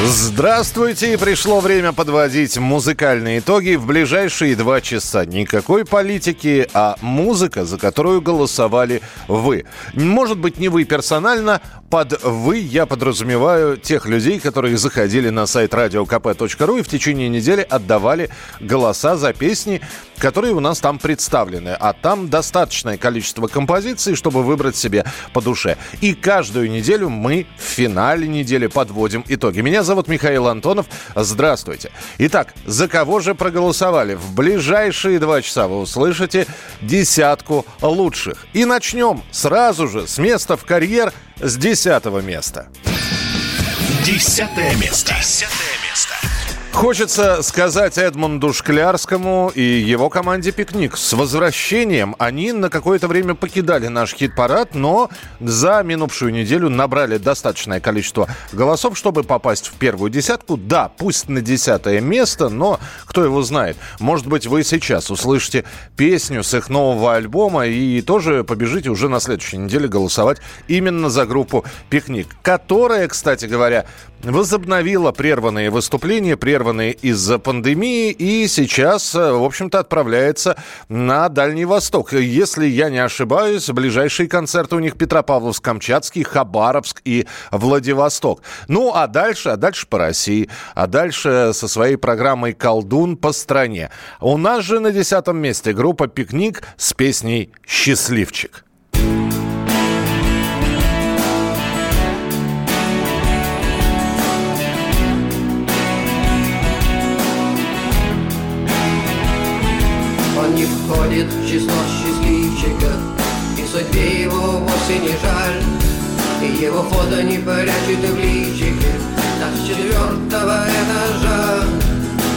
Здравствуйте! Пришло время подводить музыкальные итоги в ближайшие два часа. Никакой политики, а музыка, за которую голосовали вы. Может быть, не вы персонально. Под «вы» я подразумеваю тех людей, которые заходили на сайт radiokp.ru и в течение недели отдавали голоса за песни, которые у нас там представлены. А там достаточное количество композиций, чтобы выбрать себе по душе. И каждую неделю мы в финале недели подводим итоги. Меня зовут Михаил Антонов. Здравствуйте. Итак, за кого же проголосовали? В ближайшие два часа вы услышите десятку лучших. И начнем сразу же с места в карьер с десятого места. Десятое место. Десятое место. Хочется сказать Эдмунду Шклярскому и его команде «Пикник». С возвращением они на какое-то время покидали наш хит-парад, но за минувшую неделю набрали достаточное количество голосов, чтобы попасть в первую десятку. Да, пусть на десятое место, но кто его знает. Может быть, вы сейчас услышите песню с их нового альбома и тоже побежите уже на следующей неделе голосовать именно за группу «Пикник», которая, кстати говоря, возобновила прерванные выступления, прерванные из-за пандемии, и сейчас, э, в общем-то, отправляется на Дальний Восток. Если я не ошибаюсь, ближайшие концерты у них Петропавловск-Камчатский, Хабаровск и Владивосток. Ну, а дальше, а дальше по России, а дальше со своей программой «Колдун» по стране. У нас же на десятом месте группа «Пикник» с песней «Счастливчик». Входит в число счастливчиков И судьбе его вовсе не жаль. И его фото не прячет в личике Так с четвертого этажа.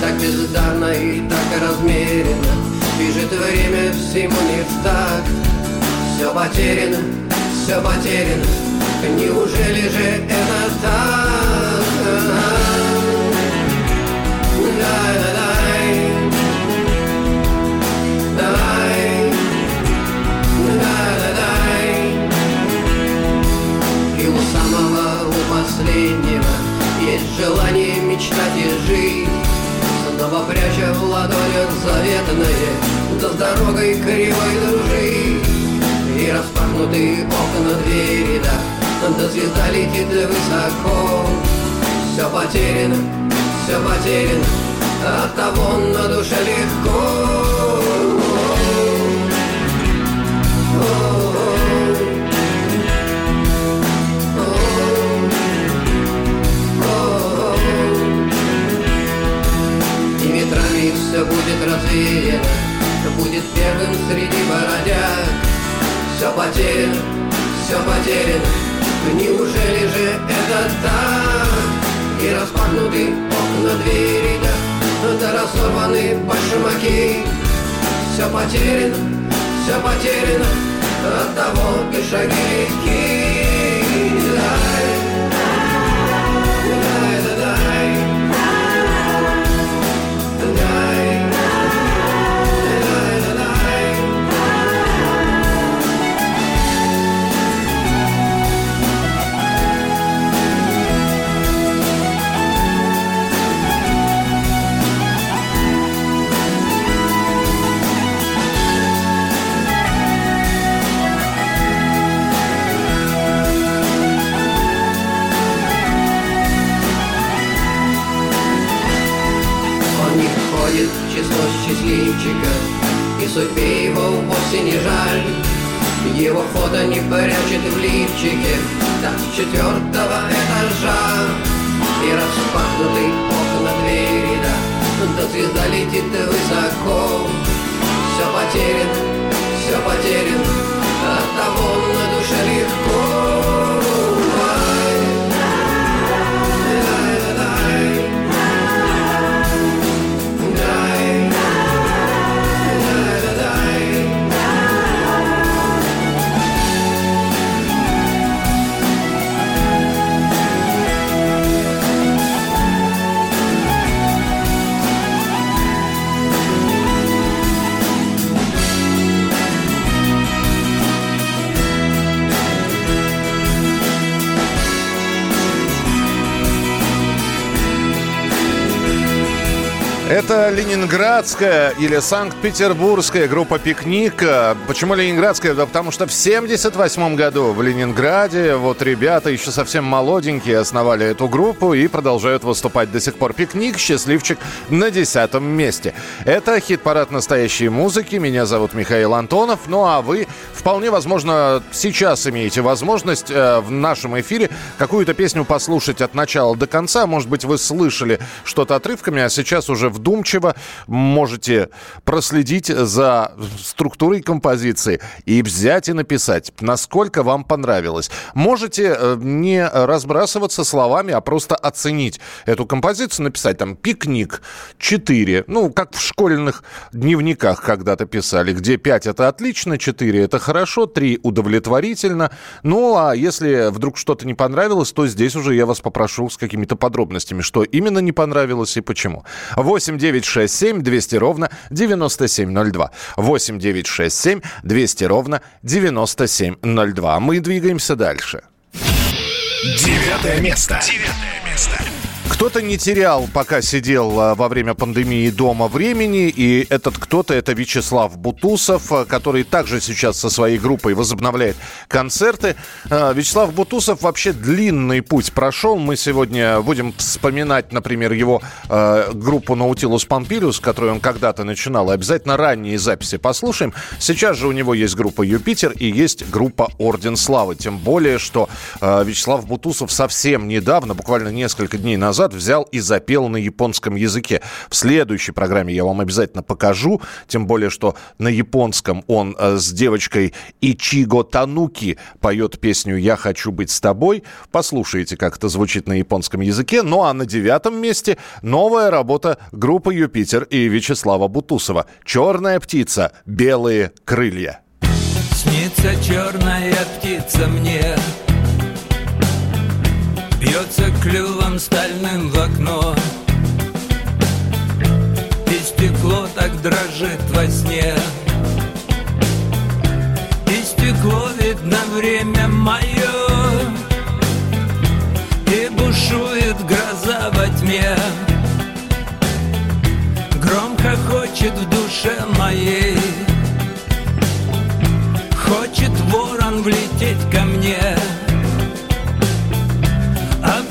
Так бездарно и так размеренно Бежит время всему не в такт. Все потеряно, все потеряно Неужели же это так? Звезда летит высоко. Все потеряно, все потеряно От того на душе легко. И метрами все будет развеяно Будет первым среди бородяг. Все потеряно, все потеряно Неужели же это так? И распахнуты окна двери, да разорваны башмаки Все потеряно, все потеряно От того и шаги счастливчиков И судьбе его вовсе не жаль. Его фото не прячет в лифчике. Так с четвертого этажа. И распахнуты окна двери, да Да звезда летит высоко. Все потеряно, все потеряно От того на душе легко Это ленинградская или санкт-петербургская группа «Пикник». Почему ленинградская? Да потому что в 78 году в Ленинграде вот ребята еще совсем молоденькие основали эту группу и продолжают выступать до сих пор. «Пикник» счастливчик на десятом месте. Это хит-парад настоящей музыки. Меня зовут Михаил Антонов. Ну а вы вполне возможно сейчас имеете возможность э, в нашем эфире какую-то песню послушать от начала до конца. Может быть, вы слышали что-то отрывками, а сейчас уже вдумчиво можете проследить за структурой композиции и взять и написать, насколько вам понравилось. Можете э, не разбрасываться словами, а просто оценить эту композицию, написать там «пикник 4», ну, как в школьных дневниках когда-то писали, где 5 это отлично, 4 это хорошо, 3 удовлетворительно. Ну, а если вдруг что-то не понравилось, то здесь уже я вас попрошу с какими-то подробностями, что именно не понравилось и почему. 8 8 9 6 7 200 ровно 9702. 8 9 6 7 200 ровно 9702. Мы двигаемся дальше. Девятое место. Девятое место. Кто-то не терял, пока сидел а, во время пандемии дома времени, и этот кто-то это Вячеслав Бутусов, а, который также сейчас со своей группой возобновляет концерты. А, Вячеслав Бутусов вообще длинный путь прошел. Мы сегодня будем вспоминать, например, его группу Наутилус Помпилиус, которую он когда-то начинал. Обязательно ранние записи послушаем. Сейчас же у него есть группа Юпитер и есть группа Орден Славы. Тем более, что Вячеслав Бутусов совсем недавно, буквально несколько дней назад, назад взял и запел на японском языке. В следующей программе я вам обязательно покажу, тем более, что на японском он э, с девочкой Ичиго Тануки поет песню «Я хочу быть с тобой». Послушайте, как это звучит на японском языке. Ну а на девятом месте новая работа группы «Юпитер» и Вячеслава Бутусова «Черная птица. Белые крылья». Снится черная птица мне, Бьется клювом стальным в окно. И стекло так дрожит во сне. И стекло видно время мое И бушует гроза во тьме. Громко хочет в душе моей. Хочет ворон влететь ко мне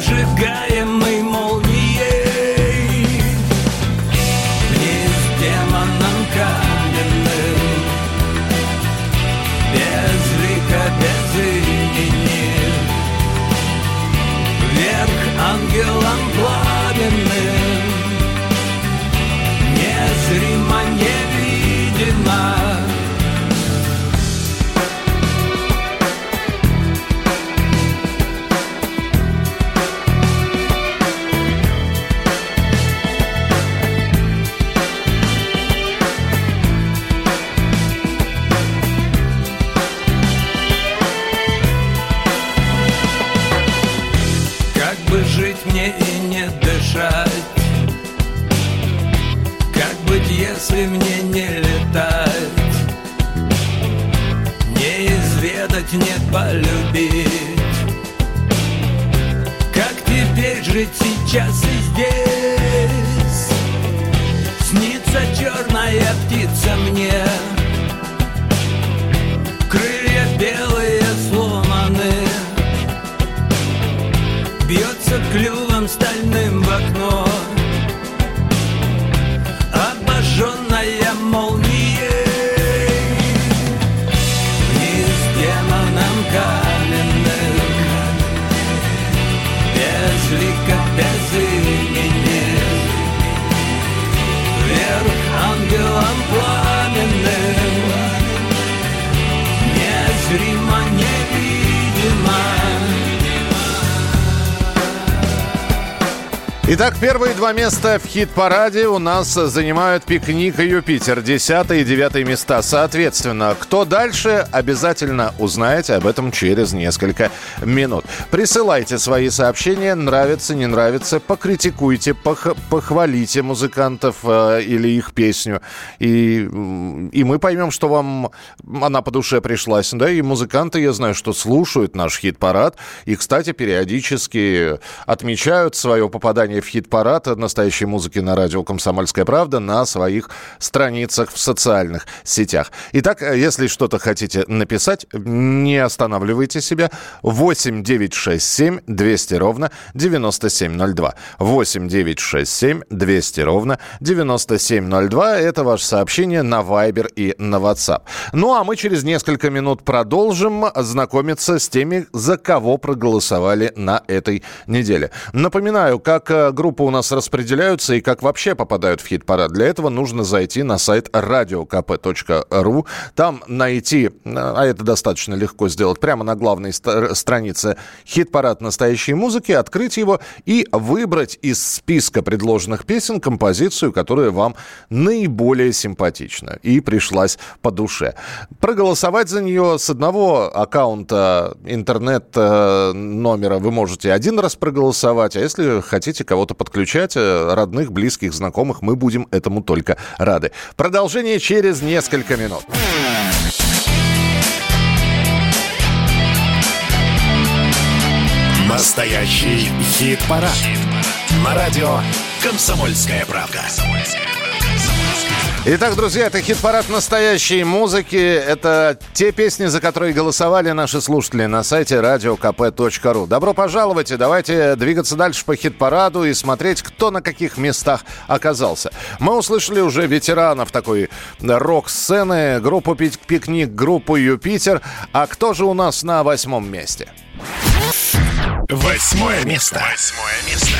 обжигаемый молнией. Вниз демоном каменным. Без лика, без имени. Вверх ангелом пламенным два места в хит-параде у нас занимают «Пикник» и «Юпитер». Десятые и девятые места. Соответственно, кто дальше, обязательно узнаете об этом через несколько минут. Присылайте свои сообщения, нравится, не нравится, покритикуйте, пох похвалите музыкантов э, или их песню. И, и мы поймем, что вам она по душе пришлась. Да, и музыканты, я знаю, что слушают наш хит-парад. И, кстати, периодически отмечают свое попадание в хит-парад настоящей музыки на радио «Комсомольская правда» на своих страницах в социальных сетях. Итак, если что-то хотите написать, не останавливайте себя. 8 967 200 ровно 9702. 8 967 200 ровно 9702. Это ваше сообщение на Viber и на WhatsApp. Ну а мы через несколько минут продолжим знакомиться с теми, за кого проголосовали на этой неделе. Напоминаю, как э, группы у нас распределяются и как вообще попадают в хит-парад. Для этого нужно зайти на сайт radiokp.ru. Там найти, э, а это достаточно легко сделать, прямо на главной странице хит-парад настоящей музыки, открыть его и выбрать из списка предложенных песен композицию, которая вам наиболее симпатична и пришлась по душе. Проголосовать за нее с одного аккаунта интернет-номера вы можете один раз проголосовать, а если хотите кого-то подключать, э, родных, близких, знакомых, мы будем этому только рады. Продолжение через несколько минут. Настоящий хит-парад. Хит На радио «Комсомольская правда». Итак, друзья, это хит-парад настоящей музыки. Это те песни, за которые голосовали наши слушатели на сайте radiokp.ru. Добро пожаловать и давайте двигаться дальше по хит-параду и смотреть, кто на каких местах оказался. Мы услышали уже ветеранов такой рок-сцены, группу «Пикник», группу «Юпитер». А кто же у нас на восьмом месте? Восьмое место. Восьмое место.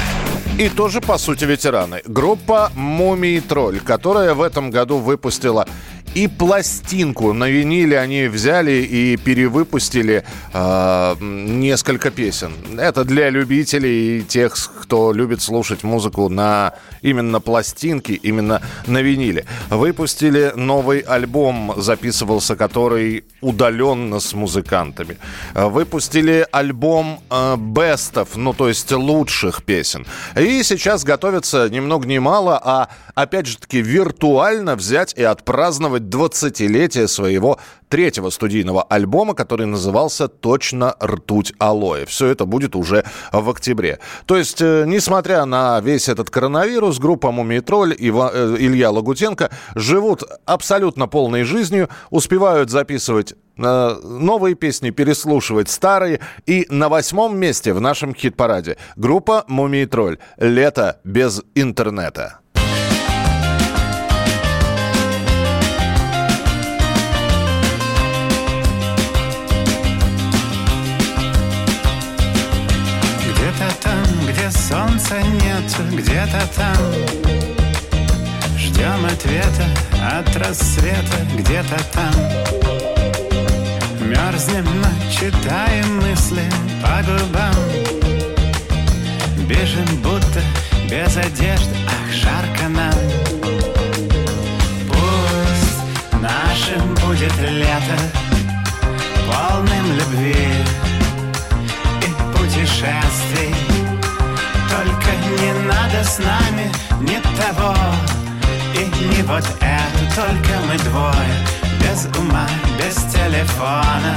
И тоже, по сути, ветераны. Группа «Мумий Тролль», которая в этом году выпустила и пластинку на виниле они взяли и перевыпустили э, несколько песен. Это для любителей и тех, кто любит слушать музыку на именно пластинке, именно на виниле. Выпустили новый альбом, записывался который удаленно с музыкантами. Выпустили альбом э, бестов, ну то есть лучших песен. И сейчас готовятся ни много ни мало, а опять же таки виртуально взять и отпраздновать 20-летие своего третьего студийного альбома, который назывался «Точно ртуть алоэ». Все это будет уже в октябре. То есть, э, несмотря на весь этот коронавирус, группа «Мумий Тролль» и э, Илья Лагутенко живут абсолютно полной жизнью, успевают записывать э, новые песни, переслушивать старые. И на восьмом месте в нашем хит-параде группа «Мумий Тролль». «Лето без интернета». Солнца нет где-то там. Ждем ответа от рассвета где-то там. Мерзнем, но читаем мысли по губам. Бежим будто без одежды, ах, жарко нам. Пусть нашим будет лето Полным любви и путешествий надо с нами ни того. И не вот это, только мы двое Без ума, без телефона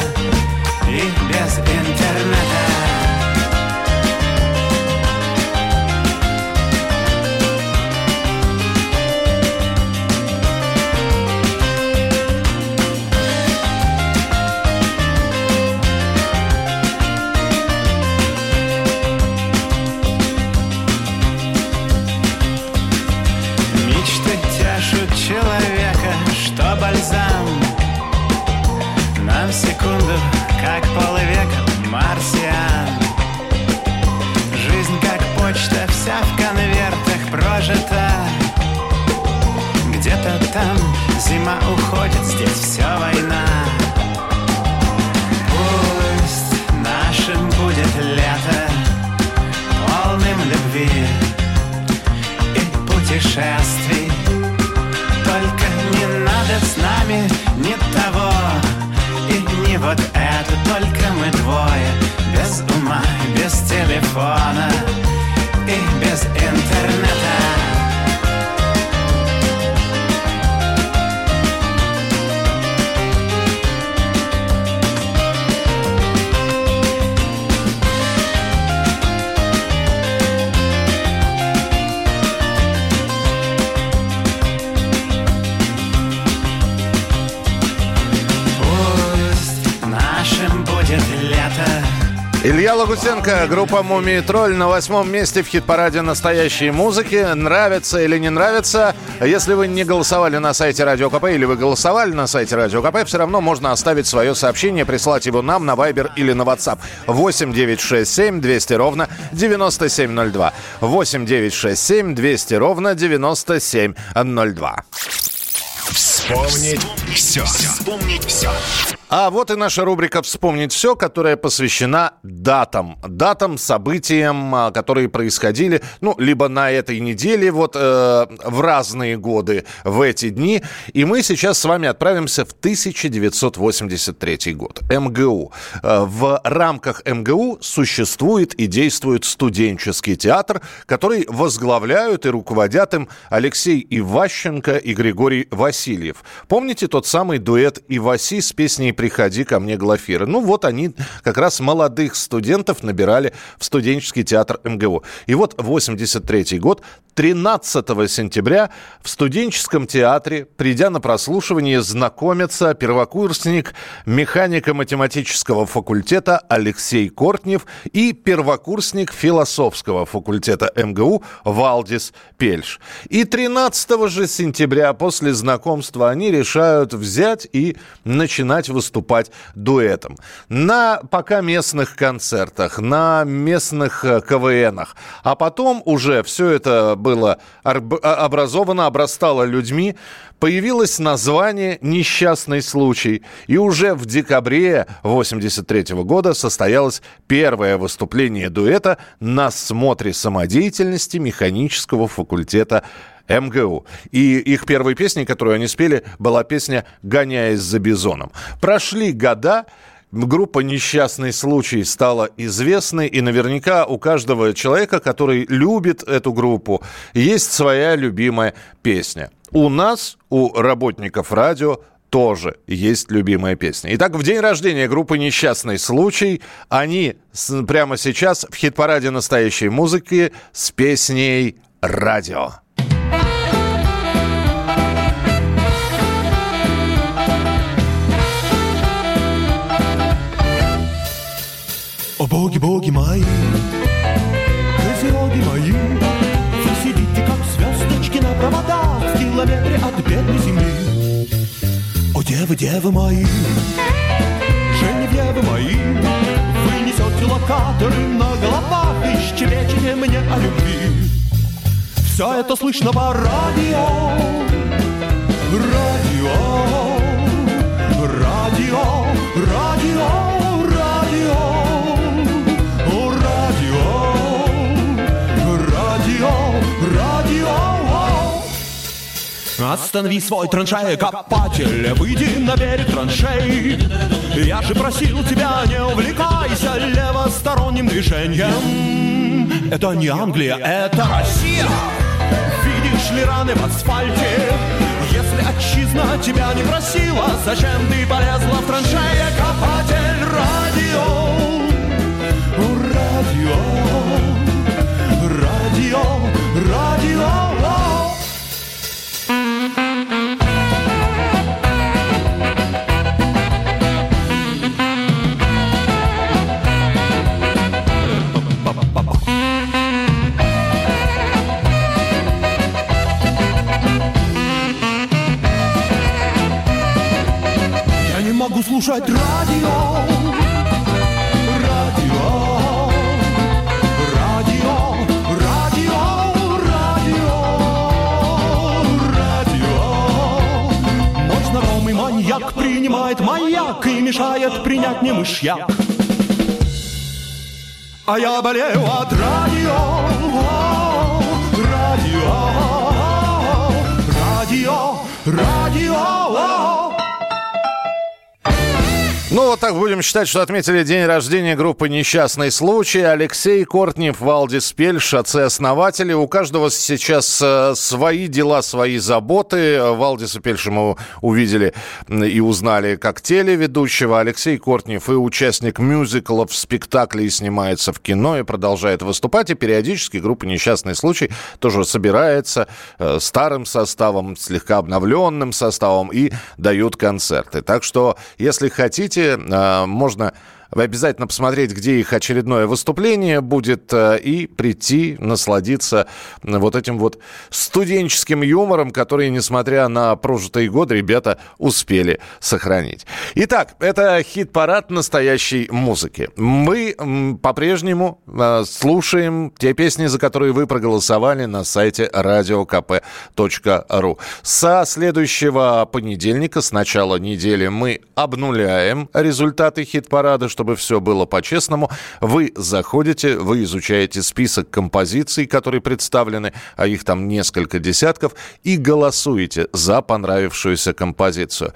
И без интернета Лагутенко, группа «Мумий тролль» на восьмом месте в хит-параде настоящей музыки. Нравится или не нравится? Если вы не голосовали на сайте Радио КП или вы голосовали на сайте Радио КП, все равно можно оставить свое сообщение, прислать его нам на Viber или на WhatsApp. 8 9 6 7 200 ровно 9702. 8 9 6 7 200 ровно 9702. Вспомнить все. Вспомнить все. А вот и наша рубрика «Вспомнить все», которая посвящена датам. Датам, событиям, а, которые происходили, ну, либо на этой неделе, вот э, в разные годы, в эти дни. И мы сейчас с вами отправимся в 1983 год. МГУ. Э, в рамках МГУ существует и действует студенческий театр, который возглавляют и руководят им Алексей Иващенко и Григорий Васильев. Помните тот самый дуэт Иваси с песней приходи ко мне, Глафира. Ну вот они как раз молодых студентов набирали в студенческий театр МГУ. И вот 83 год, 13 сентября в студенческом театре, придя на прослушивание, знакомится первокурсник механико-математического факультета Алексей Кортнев и первокурсник философского факультета МГУ Валдис Пельш. И 13 же сентября после знакомства они решают взять и начинать выступать дуэтом. На пока местных концертах, на местных э, КВНах. А потом уже все это было образовано, обрастало людьми, появилось название «Несчастный случай». И уже в декабре 83 года состоялось первое выступление дуэта на смотре самодеятельности механического факультета МГУ. И их первой песней, которую они спели, была песня «Гоняясь за бизоном». Прошли года, группа «Несчастный случай» стала известной, и наверняка у каждого человека, который любит эту группу, есть своя любимая песня. У нас, у работников радио, тоже есть любимая песня. Итак, в день рождения группы «Несчастный случай» они прямо сейчас в хит-параде настоящей музыки с песней «Радио». Боги, боги мои, козероги мои, Вы сидите, как звездочки на проводах. В километре от бедной земли. О девы, девы мои, Женевьевы мои, Вы несете локаторы на головах. И щебечете мне о любви. Все это слышно по радио, радио, радио, радио. Останови свой траншея-копатель, выйди на берег траншей. Я же просил тебя, не увлекайся левосторонним движением. Это не Англия, это Россия. Видишь ли раны в асфальте? Если отчизна тебя не просила, зачем ты полезла в траншея-копатель? Радио, радио, радио, радио. Могу слушать радио. Радио. Радио. Радио. Радио. Радио. Мой знакомый маньяк принимает маяк и мешает принять мне мышьяк. А я болею от радио. Ну, вот так будем считать, что отметили день рождения группы «Несчастный случай». Алексей Кортнев, Валдис Пельш, отцы-основатели. У каждого сейчас э, свои дела, свои заботы. Валдиса Пельша мы увидели и узнали как телеведущего. Алексей Кортнев и участник мюзиклов, спектаклей, снимается в кино и продолжает выступать. И периодически группа «Несчастный случай» тоже собирается э, старым составом, слегка обновленным составом и дают концерты. Так что, если хотите, Э, можно обязательно посмотреть, где их очередное выступление будет, э, и прийти, насладиться вот этим вот студенческим юмором, который, несмотря на прожитые годы, ребята успели сохранить. Итак, это хит-парад настоящей музыки. Мы по-прежнему э, слушаем те песни, за которые вы проголосовали на сайте radiokp.ru. Со следующего понедельника, с начала недели, мы обнуляем результаты хит-парада, чтобы все было по-честному. Вы заходите, вы изучаете список композиций, которые представлены, а их там несколько десятков, и голосуете за понравившуюся композицию.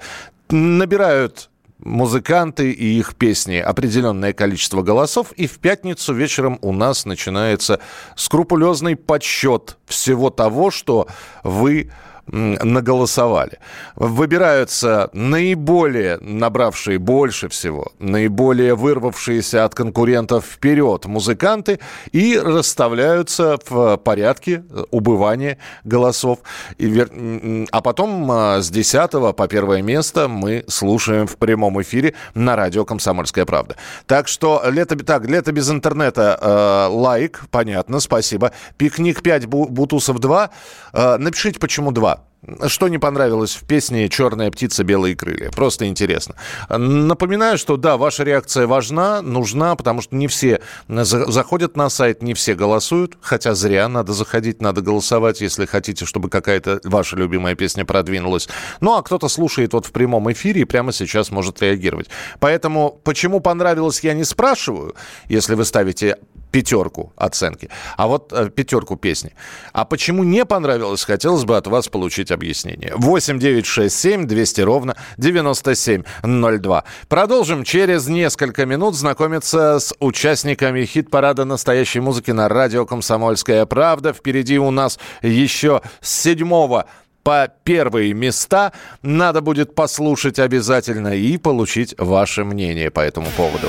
Набирают музыканты и их песни определенное количество голосов, и в пятницу вечером у нас начинается скрупулезный подсчет всего того, что вы наголосовали. Выбираются наиболее набравшие больше всего, наиболее вырвавшиеся от конкурентов вперед музыканты и расставляются в порядке убывания голосов. А потом а, с 10 по первое место мы слушаем в прямом эфире на радио «Комсомольская правда». Так что лето, так, лето без интернета э, лайк, понятно, спасибо. Пикник 5, Бутусов 2. Э, напишите, почему 2. Что не понравилось в песне «Черная птица, белые крылья»? Просто интересно. Напоминаю, что да, ваша реакция важна, нужна, потому что не все заходят на сайт, не все голосуют, хотя зря, надо заходить, надо голосовать, если хотите, чтобы какая-то ваша любимая песня продвинулась. Ну, а кто-то слушает вот в прямом эфире и прямо сейчас может реагировать. Поэтому, почему понравилось, я не спрашиваю, если вы ставите пятерку оценки, а вот э, пятерку песни. А почему не понравилось, хотелось бы от вас получить объяснение. 8 9 6 7 200 ровно 9702. Продолжим через несколько минут знакомиться с участниками хит-парада настоящей музыки на радио «Комсомольская правда». Впереди у нас еще с седьмого по первые места. Надо будет послушать обязательно и получить ваше мнение по этому поводу.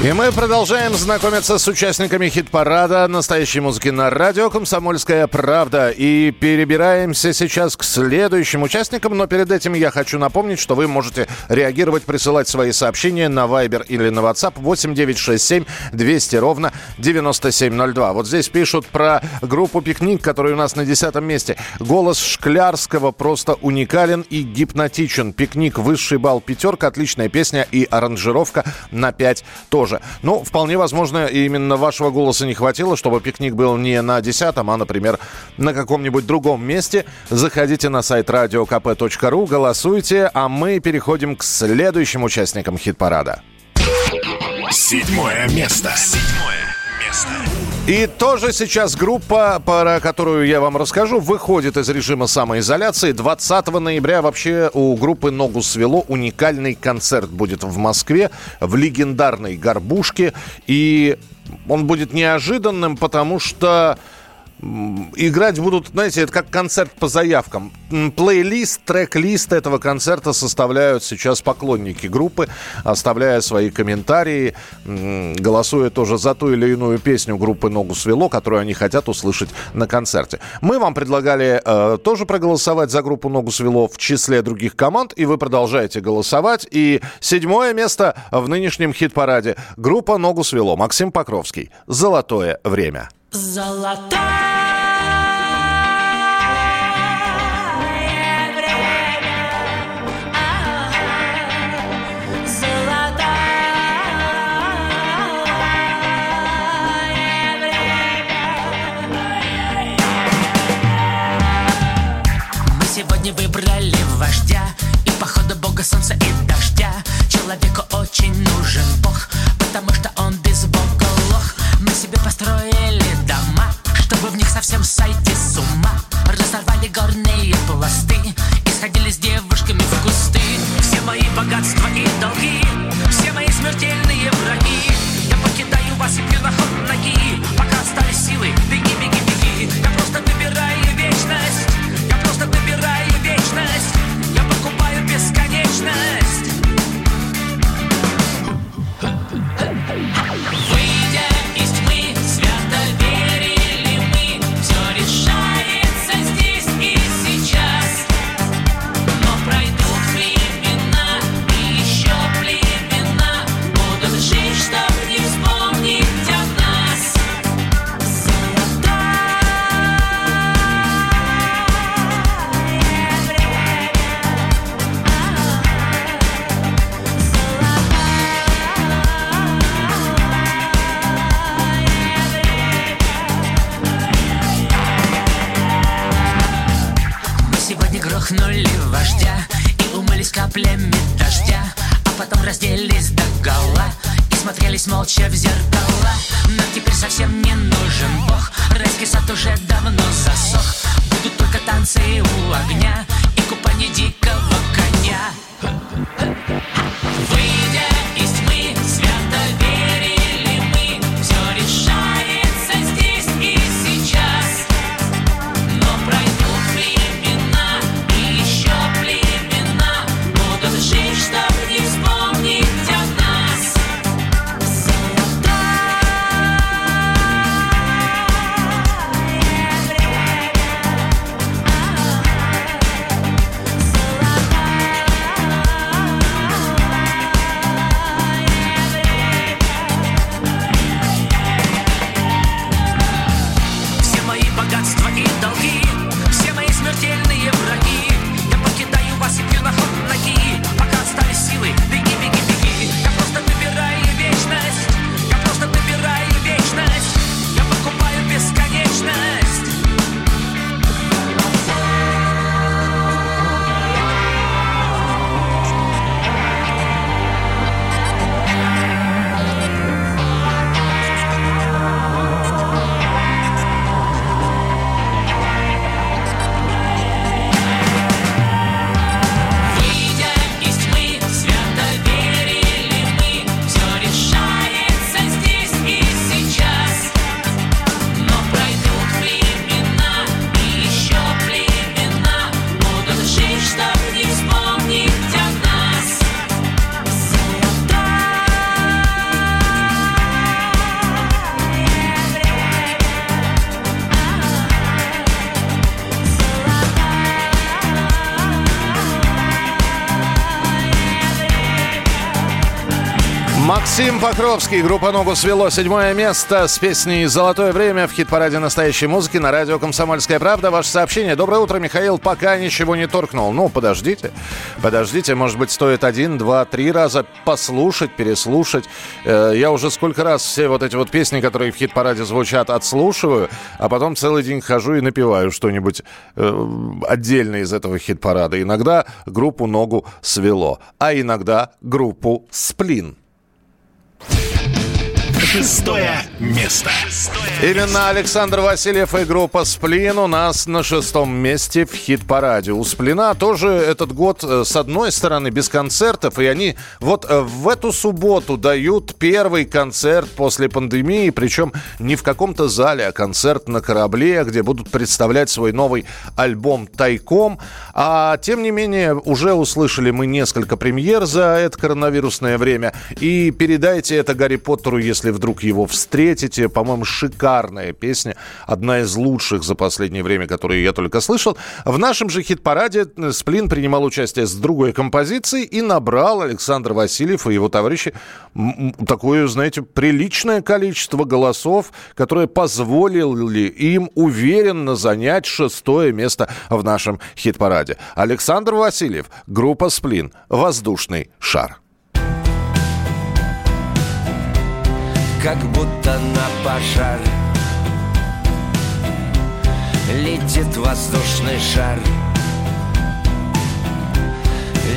И мы продолжаем знакомиться с участниками хит-парада настоящей музыки на радио «Комсомольская правда». И перебираемся сейчас к следующим участникам. Но перед этим я хочу напомнить, что вы можете реагировать, присылать свои сообщения на Viber или на WhatsApp 8967 200 ровно 9702. Вот здесь пишут про группу «Пикник», которая у нас на десятом месте. Голос Шклярского просто уникален и гипнотичен. «Пикник» высший балл пятерка, отличная песня и аранжировка на 5 тоже тоже. Ну, вполне возможно, именно вашего голоса не хватило, чтобы пикник был не на десятом, а, например, на каком-нибудь другом месте. Заходите на сайт radiokp.ru, голосуйте, а мы переходим к следующим участникам хит-парада. Седьмое место. Седьмое место. И тоже сейчас группа, про которую я вам расскажу, выходит из режима самоизоляции. 20 ноября вообще у группы «Ногу свело» уникальный концерт будет в Москве в легендарной «Горбушке». И он будет неожиданным, потому что играть будут, знаете, это как концерт по заявкам. Плейлист, трек-лист этого концерта составляют сейчас поклонники группы, оставляя свои комментарии, голосуя тоже за ту или иную песню группы «Ногу свело», которую они хотят услышать на концерте. Мы вам предлагали э, тоже проголосовать за группу «Ногу свело» в числе других команд, и вы продолжаете голосовать. И седьмое место в нынешнем хит-параде. Группа «Ногу свело». Максим Покровский. «Золотое время». Золотое бога солнца и дождя. Человеку очень нужен бог Потому что он без бога лох. Мы себе построили дома Чтобы в них совсем сойти с ума. Разорвали горные пласты И сходили с девушками в кусты. Все мои богатства и долги Все мои смертельные враги. Я покидаю вас и пью на ход покупаю Покровский, группа «Ногу свело». Седьмое место с песней «Золотое время» в хит-параде настоящей музыки на радио «Комсомольская правда». Ваше сообщение. Доброе утро, Михаил. Пока ничего не торкнул. Ну, подождите. Подождите. Может быть, стоит один, два, три раза послушать, переслушать. Э, Я уже сколько раз все вот эти вот песни, которые в хит-параде звучат, отслушиваю, а потом целый день хожу и напеваю что-нибудь э, отдельно из этого хит-парада. Иногда группу «Ногу свело», а иногда группу «Сплин». Yeah. Шестое место. Именно Александр Васильев и группа «Сплин» у нас на шестом месте в хит-параде. У «Сплина» тоже этот год, э, с одной стороны, без концертов, и они вот э, в эту субботу дают первый концерт после пандемии, причем не в каком-то зале, а концерт на корабле, где будут представлять свой новый альбом «Тайком». А тем не менее, уже услышали мы несколько премьер за это коронавирусное время, и передайте это Гарри Поттеру, если вдруг его встретите. По-моему, шикарная песня. Одна из лучших за последнее время, которые я только слышал. В нашем же хит-параде Сплин принимал участие с другой композицией и набрал Александр Васильев и его товарищи такое, знаете, приличное количество голосов, которое позволили им уверенно занять шестое место в нашем хит-параде. Александр Васильев, группа Сплин, «Воздушный шар». Как будто на пожар. Летит воздушный шар.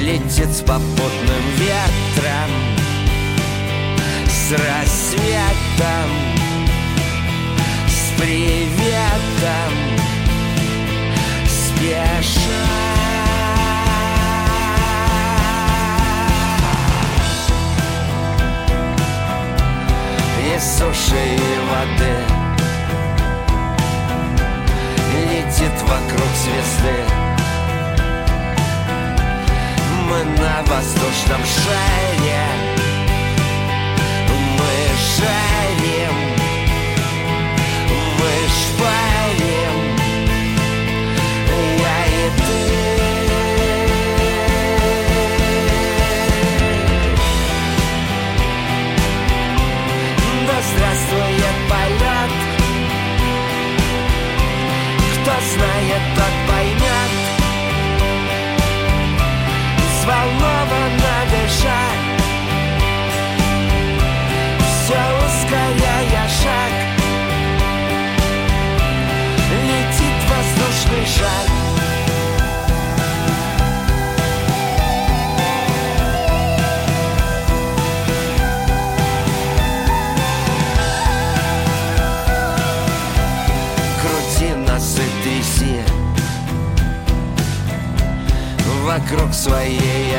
Летит с попутным ветром С рассветом С приветом Спеша Из суши и воды. Летит вокруг звезды. Мы на воздушном шаре. Мы жарим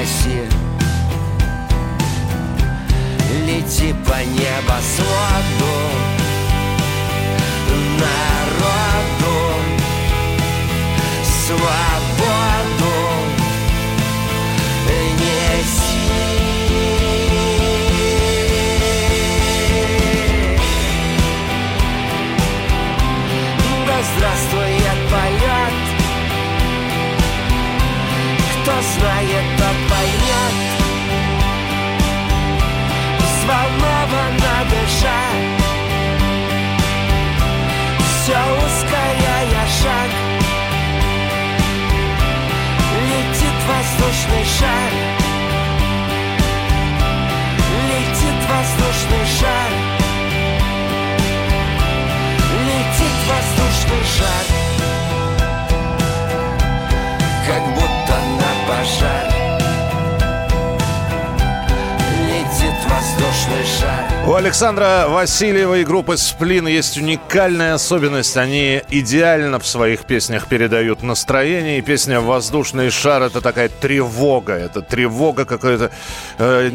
I see it. Александра Васильева и группы «Сплин» есть уникальная особенность. Они идеально в своих песнях передают настроение. И песня «Воздушный шар» — это такая тревога. Это тревога какая-то... э,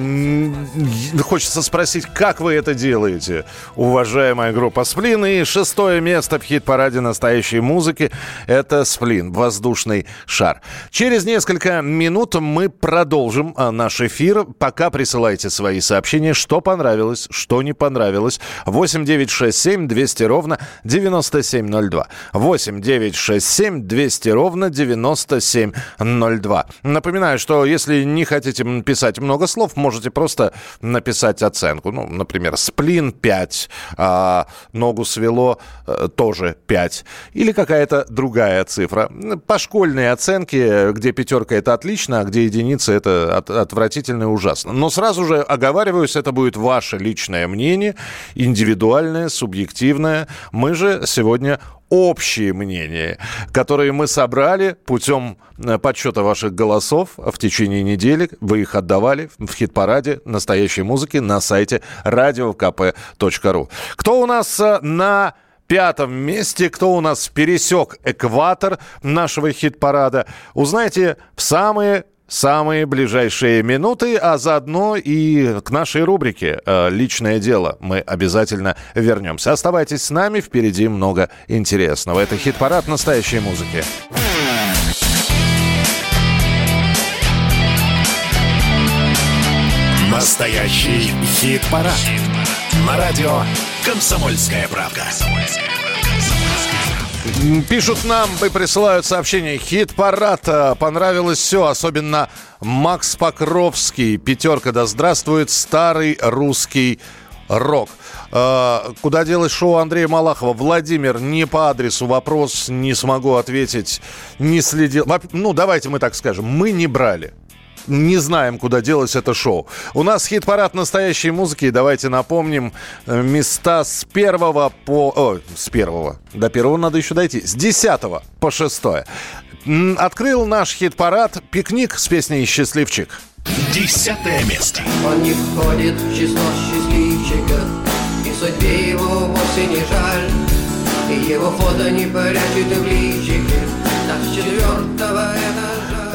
хочется спросить, как вы это делаете, уважаемая группа «Сплин». И шестое место в хит-параде настоящей музыки — это «Сплин» — «Воздушный шар». Через несколько минут мы продолжим а, наш эфир. Пока присылайте свои сообщения, что понравилось, что не понравилось. 8 9 6 7 200 ровно 9702. 8 9 6 7 200 ровно 9702. Напоминаю, что если не хотите писать много слов, можете просто написать оценку. Ну, например, сплин 5, а, ногу свело э, тоже 5. Или какая-то другая цифра. По школьной оценке, где пятерка это отлично, а где единица это от- отвратительно и ужасно. Но сразу же оговариваюсь, это будет ваше личное мнение, индивидуальное, субъективное. Мы же сегодня общие мнения, которые мы собрали путем э, подсчета ваших голосов в течение недели. Вы их отдавали в хит-параде настоящей музыки на сайте radiokp.ru. Кто у нас э, на пятом месте, кто у нас пересек экватор нашего хит-парада, узнаете в самые самые ближайшие минуты, а заодно и к нашей рубрике э, «Личное дело» мы обязательно вернемся. Оставайтесь с нами, впереди много интересного. Это хит-парад настоящей музыки. Настоящий хит-парад. На радио «Комсомольская правда». М, Пишут нам и присылают сообщения. Хит-парад. э, Понравилось все, особенно Макс Покровский. Пятерка. Да здравствует старый русский рок. Э, Куда делось шоу Андрея Малахова? Владимир, не по адресу вопрос, не смогу ответить. Не следил. Ну, давайте мы так скажем. Мы не брали. Не знаем, куда делось это шоу. У нас хит-парад настоящей музыки. И Давайте напомним э, места с первого по... О, с первого. До первого надо еще дойти. С десятого по шестое. Открыл наш хит-парад «Пикник» с песней «Счастливчик». Десятое место. Он не входит в число счастливчиков И судьбе его вовсе не жаль И его фото не прячет в личике Так с четвертого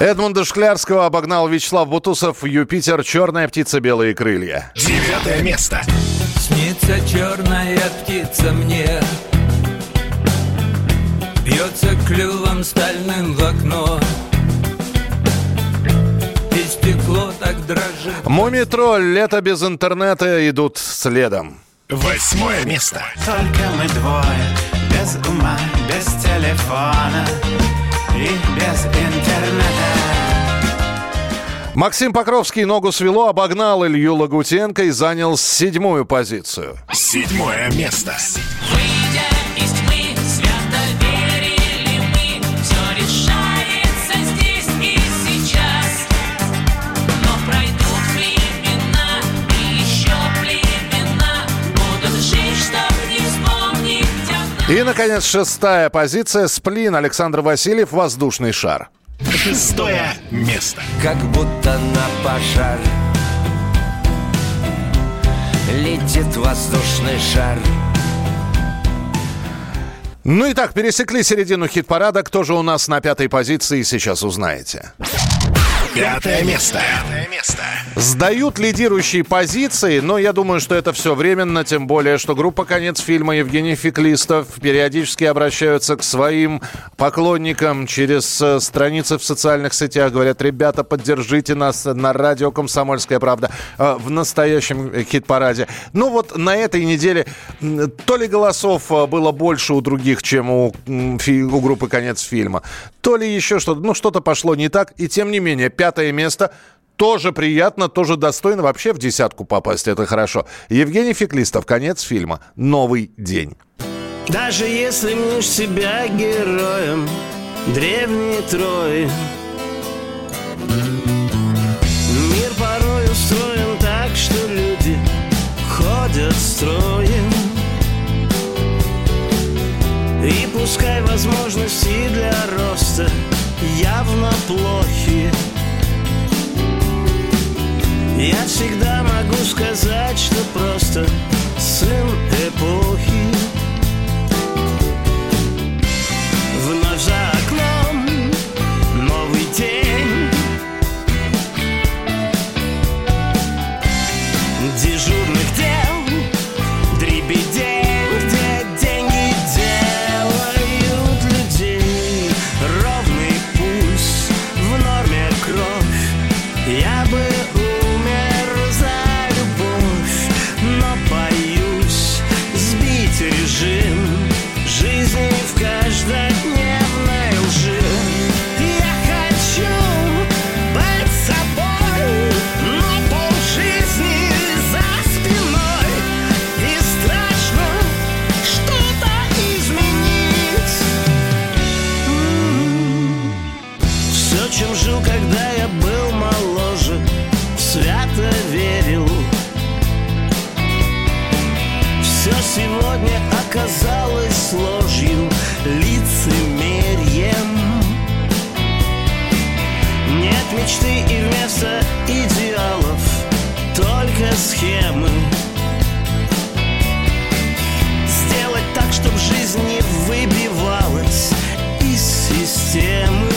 Эдмунда Шклярского обогнал Вячеслав Бутусов «Юпитер. Черная птица. Белые крылья». Девятое место. Снится черная птица мне Бьется клювом стальным в окно И стекло так дрожит Мумитроль «Лето без интернета» идут следом. Восьмое место. Только мы двое, без ума, без телефона и без интернета. Максим Покровский ногу свело, обогнал Илью Лагутенко и занял седьмую позицию. Седьмое место. Выйдя из тьмы, свято верили мы, все решается здесь и сейчас. Но пройдут времена, и еще племена будут жить, чтоб не вспомнить о нас. И, наконец, шестая позиция. Сплин Александр Васильев «Воздушный шар». Шестое место. как будто на пожар Летит воздушный шар Ну и так, пересекли середину хит-парада. Кто же у нас на пятой позиции, сейчас узнаете. Пятое место. Пятое место. Сдают лидирующие позиции, но я думаю, что это все временно, тем более, что группа «Конец фильма» Евгений Феклистов периодически обращаются к своим поклонникам через э, страницы в социальных сетях. Говорят, ребята, поддержите нас на радио «Комсомольская правда» э, в настоящем хит-параде. Ну вот на этой неделе то ли голосов э, было больше у других, чем у, у группы «Конец фильма», то ли еще что-то. Ну что-то пошло не так. И тем не менее, пятое место – тоже приятно, тоже достойно. Вообще в десятку попасть это хорошо. Евгений Феклистов, конец фильма. Новый день. Даже если мнешь себя героем древней Трои Мир порой устроен так, что люди ходят строем И пускай возможности для роста явно плохи Я всегда могу сказать, что просто сын эпохи оказалось ложью, лицемерием. Нет мечты и вместо идеалов только схемы. Сделать так, чтобы жизнь не выбивалась из системы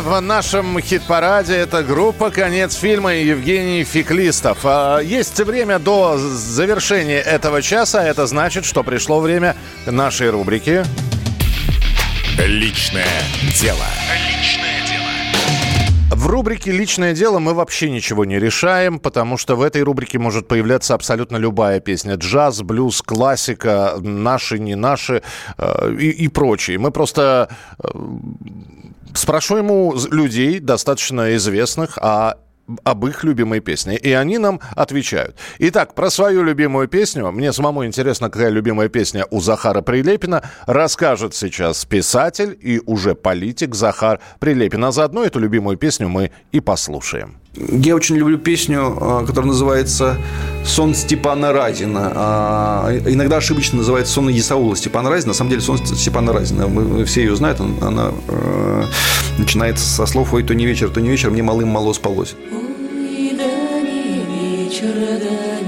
в нашем хит-параде. Это группа «Конец фильма» и Евгений Феклистов. А, Есть время до завершения этого часа. Это значит, что пришло время нашей рубрики. Личное дело. В рубрике «Личное дело» мы вообще ничего не решаем, потому что в этой рубрике может появляться абсолютно любая песня. Джаз, блюз, классика, наши, не наши э, и, и прочие. Мы просто э, спрошу ему людей, достаточно известных, а об их любимой песне. И они нам отвечают. Итак, про свою любимую песню. Мне самому интересно, какая любимая песня у Захара Прилепина. Расскажет сейчас писатель и уже политик Захар Прилепин. А заодно эту любимую песню мы и послушаем. Я очень люблю песню, а, которая называется «Сон Степана Разина». А, иногда ошибочно называется «Сон Исаула Степана Разина». На самом деле «Сон Степана Разина». Мы все ее знают. Она э, начинается со слов «Ой, то не вечер, то не вечер, мне малым мало спалось». Ой, да не вечер, да не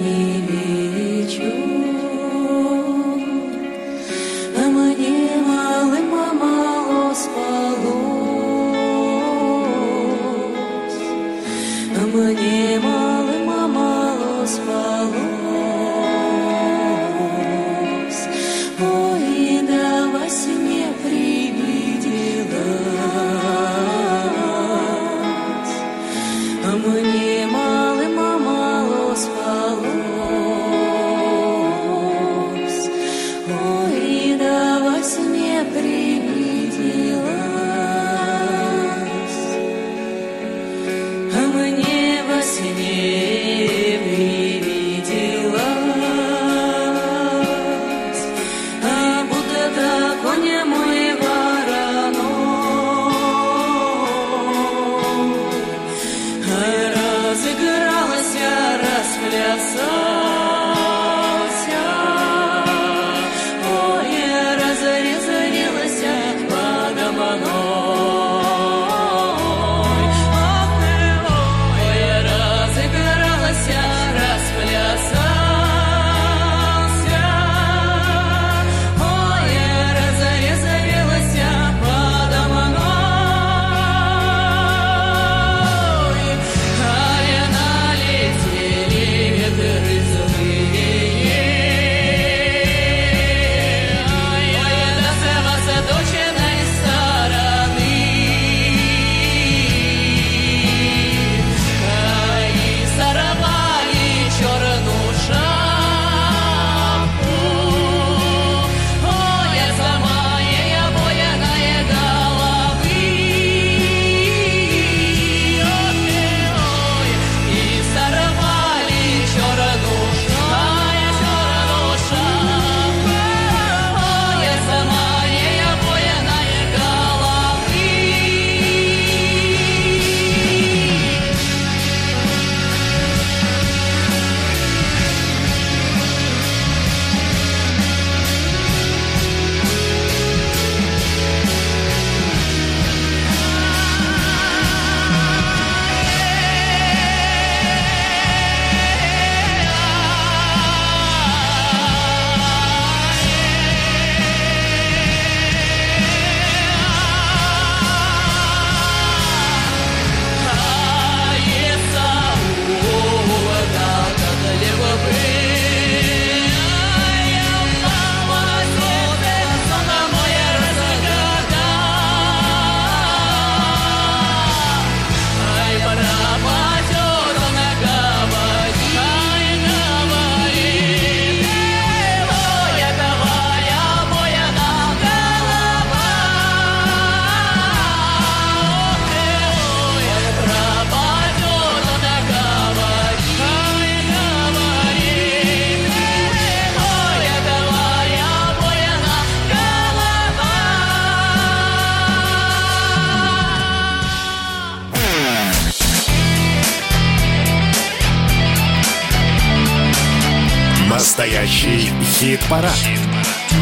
Настоящий хит-парад.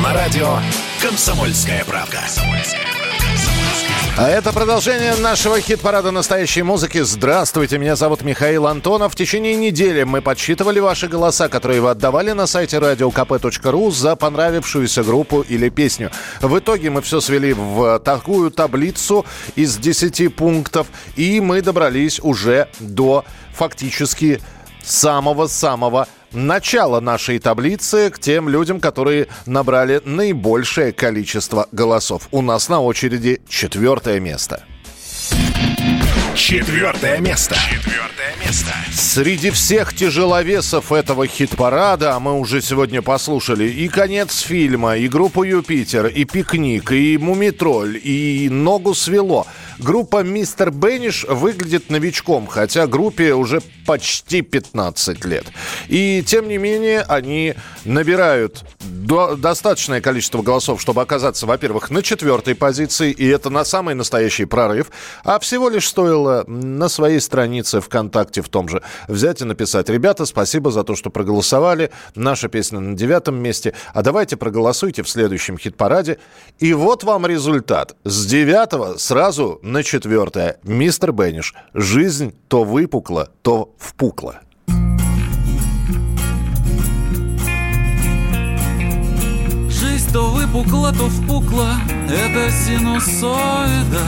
На радио «Комсомольская правда». А это продолжение нашего хит-парада настоящей музыки. Здравствуйте, меня зовут Михаил Антонов. В течение недели мы подсчитывали ваши голоса, которые вы отдавали на сайте radiokp.ru за понравившуюся группу или песню. В итоге мы все свели в такую таблицу из 10 пунктов, и мы добрались уже до фактически самого-самого начала нашей таблицы к тем людям, которые набрали наибольшее количество голосов. У нас на очереди четвертое место. Четвертое место. Четвертое место. Среди всех тяжеловесов этого хит-парада, а мы уже сегодня послушали и конец фильма, и группу «Юпитер», и «Пикник», и «Мумитроль», и «Ногу свело». Группа «Мистер Бенниш» выглядит новичком, хотя группе уже почти 15 лет. И, тем не менее, они набирают до- достаточное количество голосов, чтобы оказаться, во-первых, на четвертой позиции, и это на самый настоящий прорыв, а всего лишь стоило на своей странице ВКонтакте в том же взять и написать, ребята, спасибо за то, что проголосовали, наша песня на девятом месте, а давайте проголосуйте в следующем хит-параде. И вот вам результат. С девятого сразу на четвертое. Мистер Бенниш. Жизнь то выпукла, то впукла. Жизнь то выпукла, то впукла, это синусоида.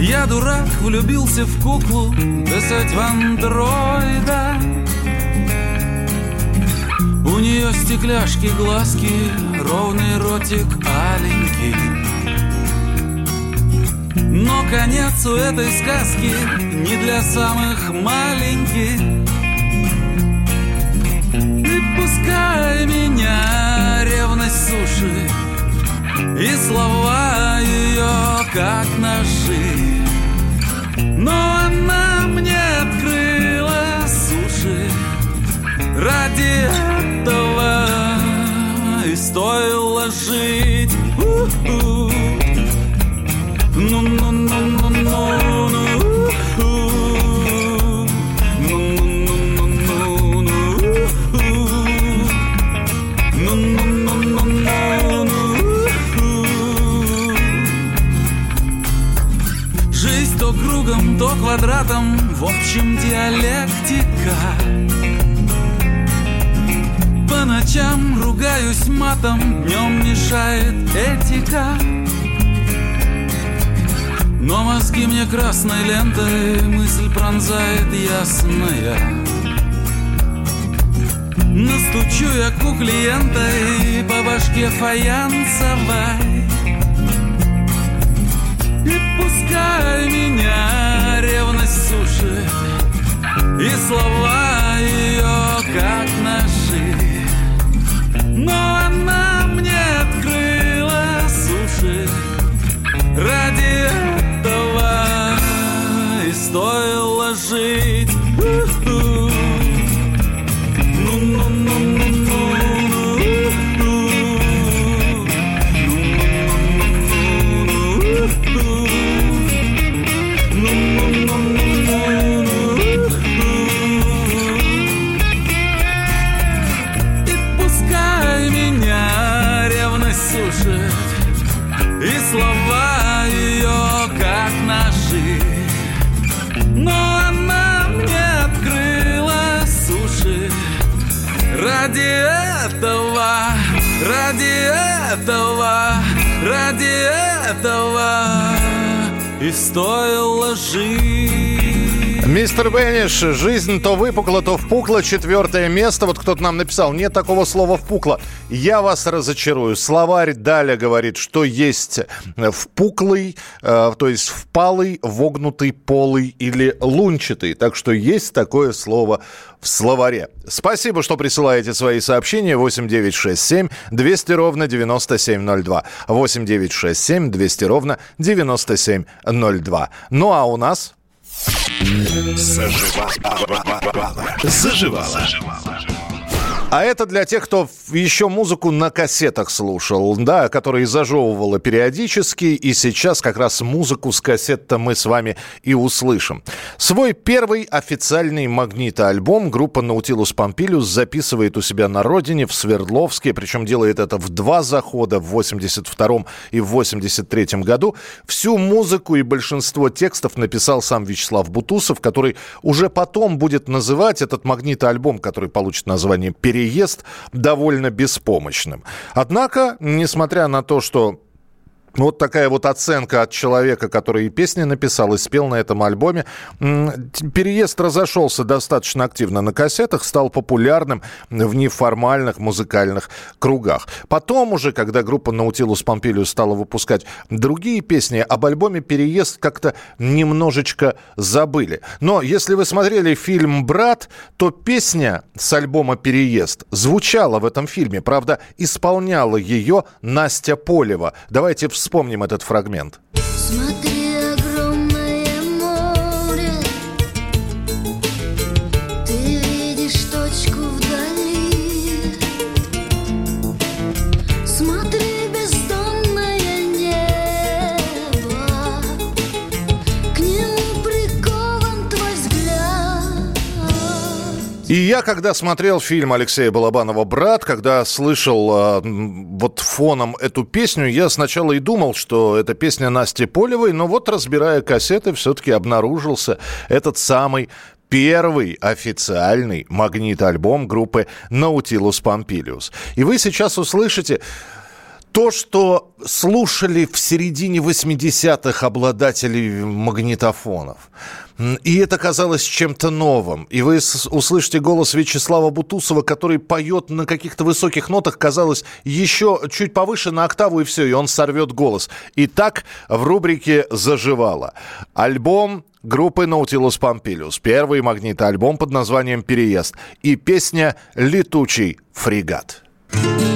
Я дурак, влюбился в куклу, писать в андроида. У нее стекляшки, глазки, ровный ротик аленький. Но конец у этой сказки не для самых маленьких. И пускай меня ревность суши И слова ее как ножи Но она мне открыла суши Ради этого и стоило жить У-у. То квадратом, в общем диалектика. По ночам ругаюсь матом, днем мешает этика. Но мозги мне красной лентой мысль пронзает ясная. Настучу я кукле лентой по башке фаянсовой. И пускай меня ревность сушит И слова ее как ножи Но она мне открыла суши Ради и стоило жить И стоило жить Мистер Бенниш, жизнь то выпукла, то впукла. Четвертое место. Вот кто-то нам написал, нет такого слова впукла. Я вас разочарую. Словарь Даля говорит, что есть впуклый, э, то есть впалый, вогнутый, полый или лунчатый. Так что есть такое слово в словаре. Спасибо, что присылаете свои сообщения. 8967 200 ровно 9702. 8967 200 ровно 9702. Ну а у нас... Заживала. А это для тех, кто еще музыку на кассетах слушал, да, которые зажевывала периодически, и сейчас как раз музыку с кассет-то мы с вами и услышим. Свой первый официальный магнитоальбом группа Nautilus Pompilius записывает у себя на родине, в Свердловске, причем делает это в два захода, в 82 и в 83 году. Всю музыку и большинство текстов написал сам Вячеслав Бутусов, который уже потом будет называть этот магнитоальбом, который получит название «Переезд», довольно беспомощным. Однако, несмотря на то, что вот такая вот оценка от человека, который и песни написал, и спел на этом альбоме. Переезд разошелся достаточно активно на кассетах, стал популярным в неформальных музыкальных кругах. Потом уже, когда группа Nautilus Pompilius стала выпускать другие песни, об альбоме «Переезд» как-то немножечко забыли. Но если вы смотрели фильм «Брат», то песня с альбома «Переезд» звучала в этом фильме. Правда, исполняла ее Настя Полева. Давайте вспомним вспомним этот фрагмент. Смотри, И я, когда смотрел фильм Алексея Балабанова «Брат», когда слышал э, вот фоном эту песню, я сначала и думал, что это песня Насти Полевой, но вот разбирая кассеты, все-таки обнаружился этот самый первый официальный магнит-альбом группы Nautilus Pompilius. И вы сейчас услышите то, что слушали в середине 80-х обладатели магнитофонов. И это казалось чем-то новым. И вы услышите голос Вячеслава Бутусова, который поет на каких-то высоких нотах, казалось, еще чуть повыше на октаву, и все, и он сорвет голос. И так в рубрике «Заживало». Альбом группы Nautilus Pompilius. Первый магнитоальбом под названием «Переезд». И песня «Летучий фрегат». Смотри,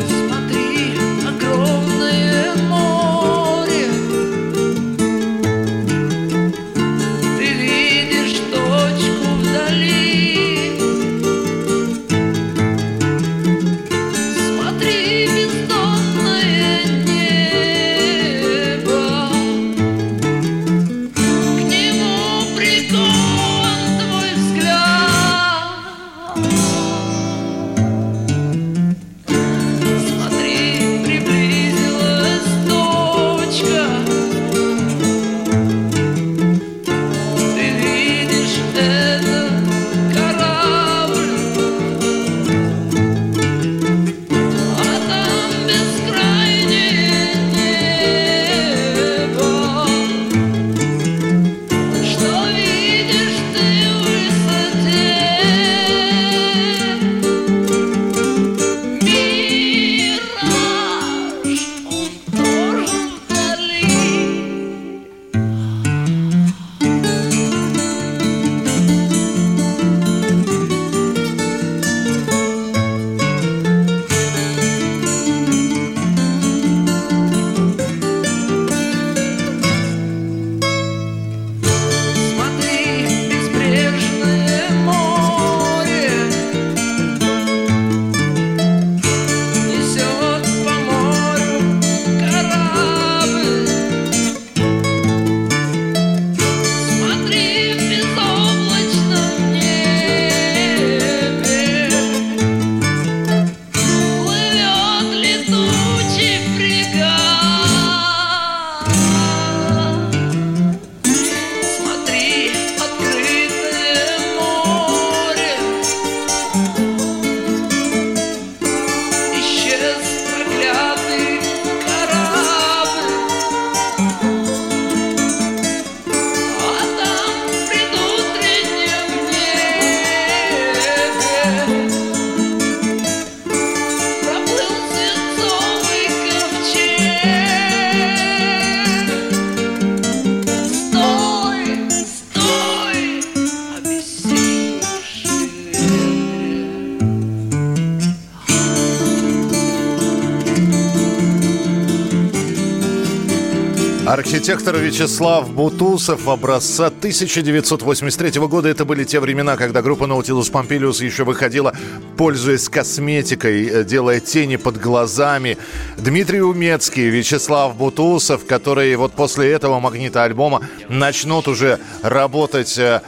Архитектор Вячеслав Бутусов образца 1983 года. Это были те времена, когда группа Nautilus Pompilius еще выходила, пользуясь косметикой, э, делая тени под глазами. Дмитрий Умецкий, Вячеслав Бутусов, которые вот после этого магнита альбома начнут уже работать э,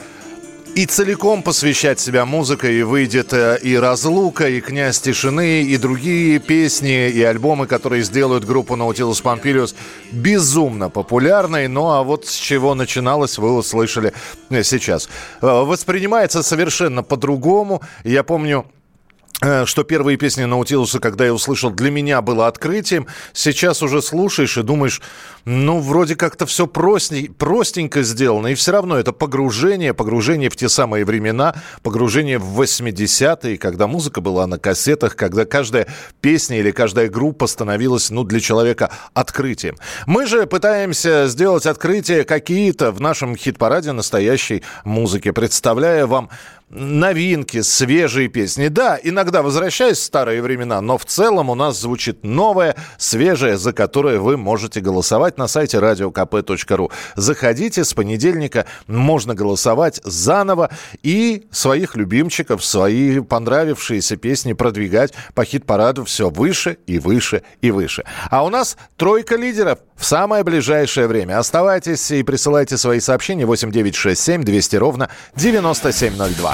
и целиком посвящать себя музыке, и выйдет э, и «Разлука», и «Князь тишины», и другие песни, и альбомы, которые сделают группу Nautilus Pompilius безумно популярной. Ну а вот с чего начиналось, вы услышали э, сейчас. Э, Воспринимается совершенно по-другому. Я помню, что первые песни Наутилуса, когда я услышал, для меня было открытием. Сейчас уже слушаешь и думаешь, ну, вроде как-то все простенько сделано. И все равно это погружение, погружение в те самые времена, погружение в 80-е, когда музыка была на кассетах, когда каждая песня или каждая группа становилась, ну, для человека открытием. Мы же пытаемся сделать открытия какие-то в нашем хит-параде настоящей музыки, представляя вам новинки, свежие песни. Да, иногда возвращаюсь в старые времена, но в целом у нас звучит новое, свежее, за которое вы можете голосовать на сайте radiokp.ru. Заходите, с понедельника можно голосовать заново и своих любимчиков, свои понравившиеся песни продвигать по хит-параду все выше и выше и выше. А у нас тройка лидеров в самое ближайшее время. Оставайтесь и присылайте свои сообщения 8967 200 ровно 9702.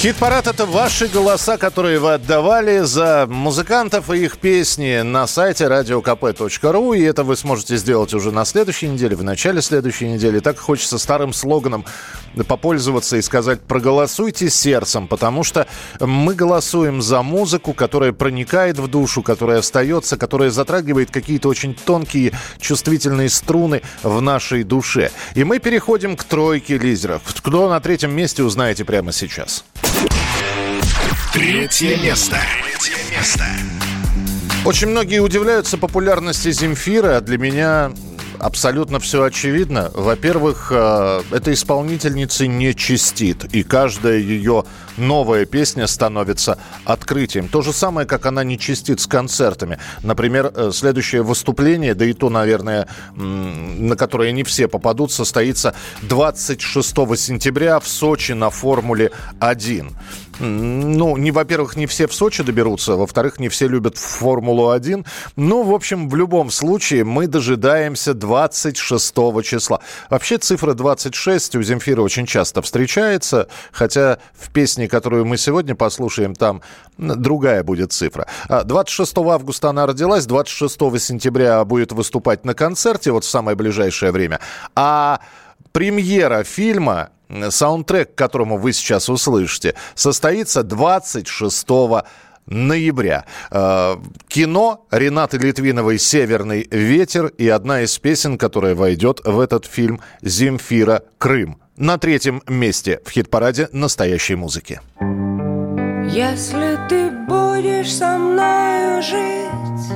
Хит-парад – это ваши голоса, которые вы отдавали за музыкантов и их песни на сайте radiokp.ru. И это вы сможете сделать уже на следующей неделе, в начале следующей недели. Так хочется старым слоганом попользоваться и сказать «проголосуйте сердцем», потому что мы голосуем за музыку, которая проникает в душу, которая остается, которая затрагивает какие-то очень тонкие чувствительные струны в нашей душе. И мы переходим к тройке лидеров. Кто на третьем месте, узнаете прямо сейчас. Третье место. Третье место. Очень многие удивляются популярности Земфира, а для меня абсолютно все очевидно. Во-первых, э, эта исполнительница не чистит, и каждая ее новая песня становится открытием. То же самое, как она не чистит с концертами. Например, э, следующее выступление, да и то, наверное, на которое не все попадут, состоится 26 сентября в Сочи на Формуле-1. М, Ну, не, во-первых, не все в Сочи доберутся, во-вторых, не все любят Формулу-1. Ну, в общем, в любом случае, мы дожидаемся 26 числа. Вообще, цифра 26 у Земфира очень часто встречается, хотя в песне, которую мы сегодня послушаем, там другая будет цифра. А 26 августа она родилась, 26 сентября будет выступать на концерте, вот в самое ближайшее время. А премьера фильма саундтрек, которому вы сейчас услышите, состоится 26 ноября. Э, Кино Ренаты Литвиновой «Северный ветер» и одна из песен, которая войдет в этот фильм «Земфира. Крым». На третьем месте в хит-параде настоящей музыки. Если ты будешь со мною жить,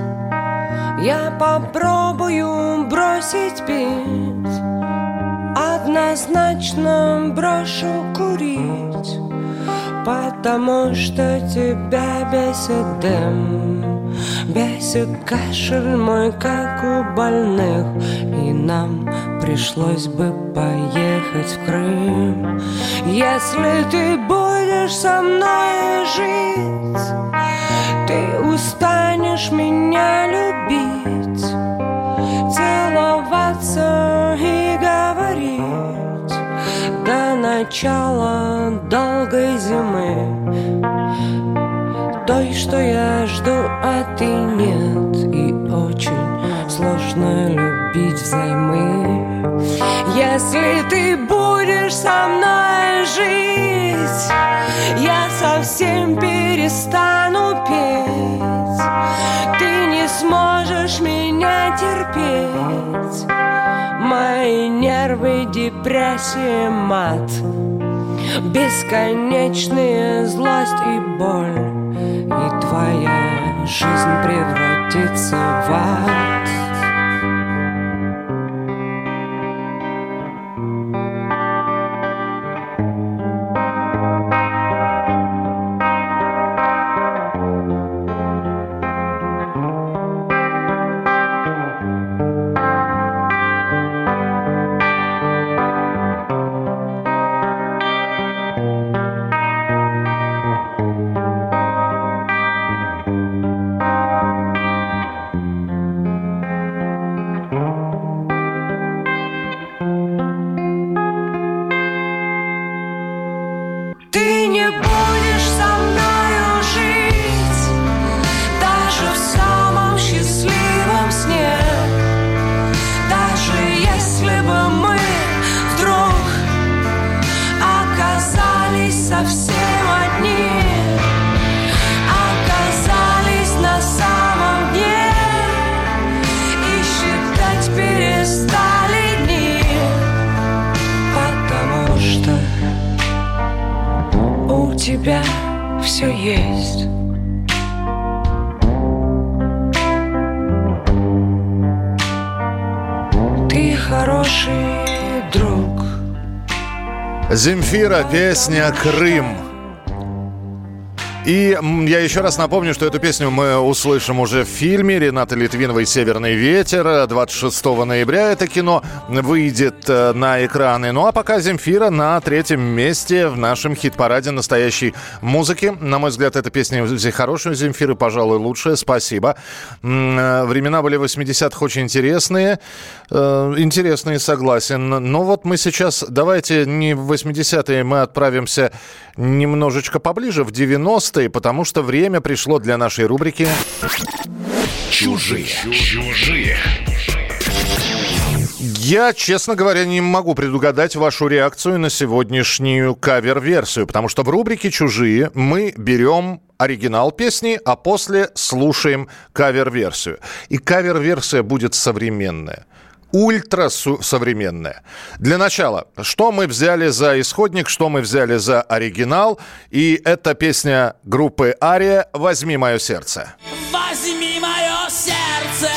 я попробую бросить пить. Однозначно брошу курить, потому что тебя бесит дым, бесит кашель мой, как у больных, и нам пришлось бы поехать в Крым. Если ты будешь со мной жить, ты устанешь меня любить, целоваться до начала долгой зимы. Той, что я жду, а ты нет И очень сложно любить взаймы Если ты будешь со мной жить Я совсем перестану нервы, депрессия, мат Бесконечная злость и боль И твоя жизнь превратится в ад Земфира, песня «Крым». И я еще раз напомню, что эту песню мы услышим уже в фильме Рената Литвиновой «Северный ветер». 26 ноября это кино выйдет э, на экраны. Ну а пока Земфира на третьем месте в нашем хит-параде настоящей музыки. На мой взгляд, эта песня хорошая Земфиры, пожалуй, лучшая. Спасибо. Э, Времена были 80-х очень интересные. Э, Интересные, согласен. Но вот мы сейчас, давайте не в 80-е, мы отправимся немножечко поближе, в 90-е, потому что время пришло для нашей рубрики Чужие. Чужие. Я, честно говоря, не могу предугадать вашу реакцию на сегодняшнюю кавер-версию, потому что в рубрике «Чужие» мы берем оригинал песни, а после слушаем кавер-версию. И кавер-версия будет современная ультра су- современная. Для начала, что мы взяли за исходник, что мы взяли за оригинал, и это песня группы Ария «Возьми мое сердце». Возьми мое сердце,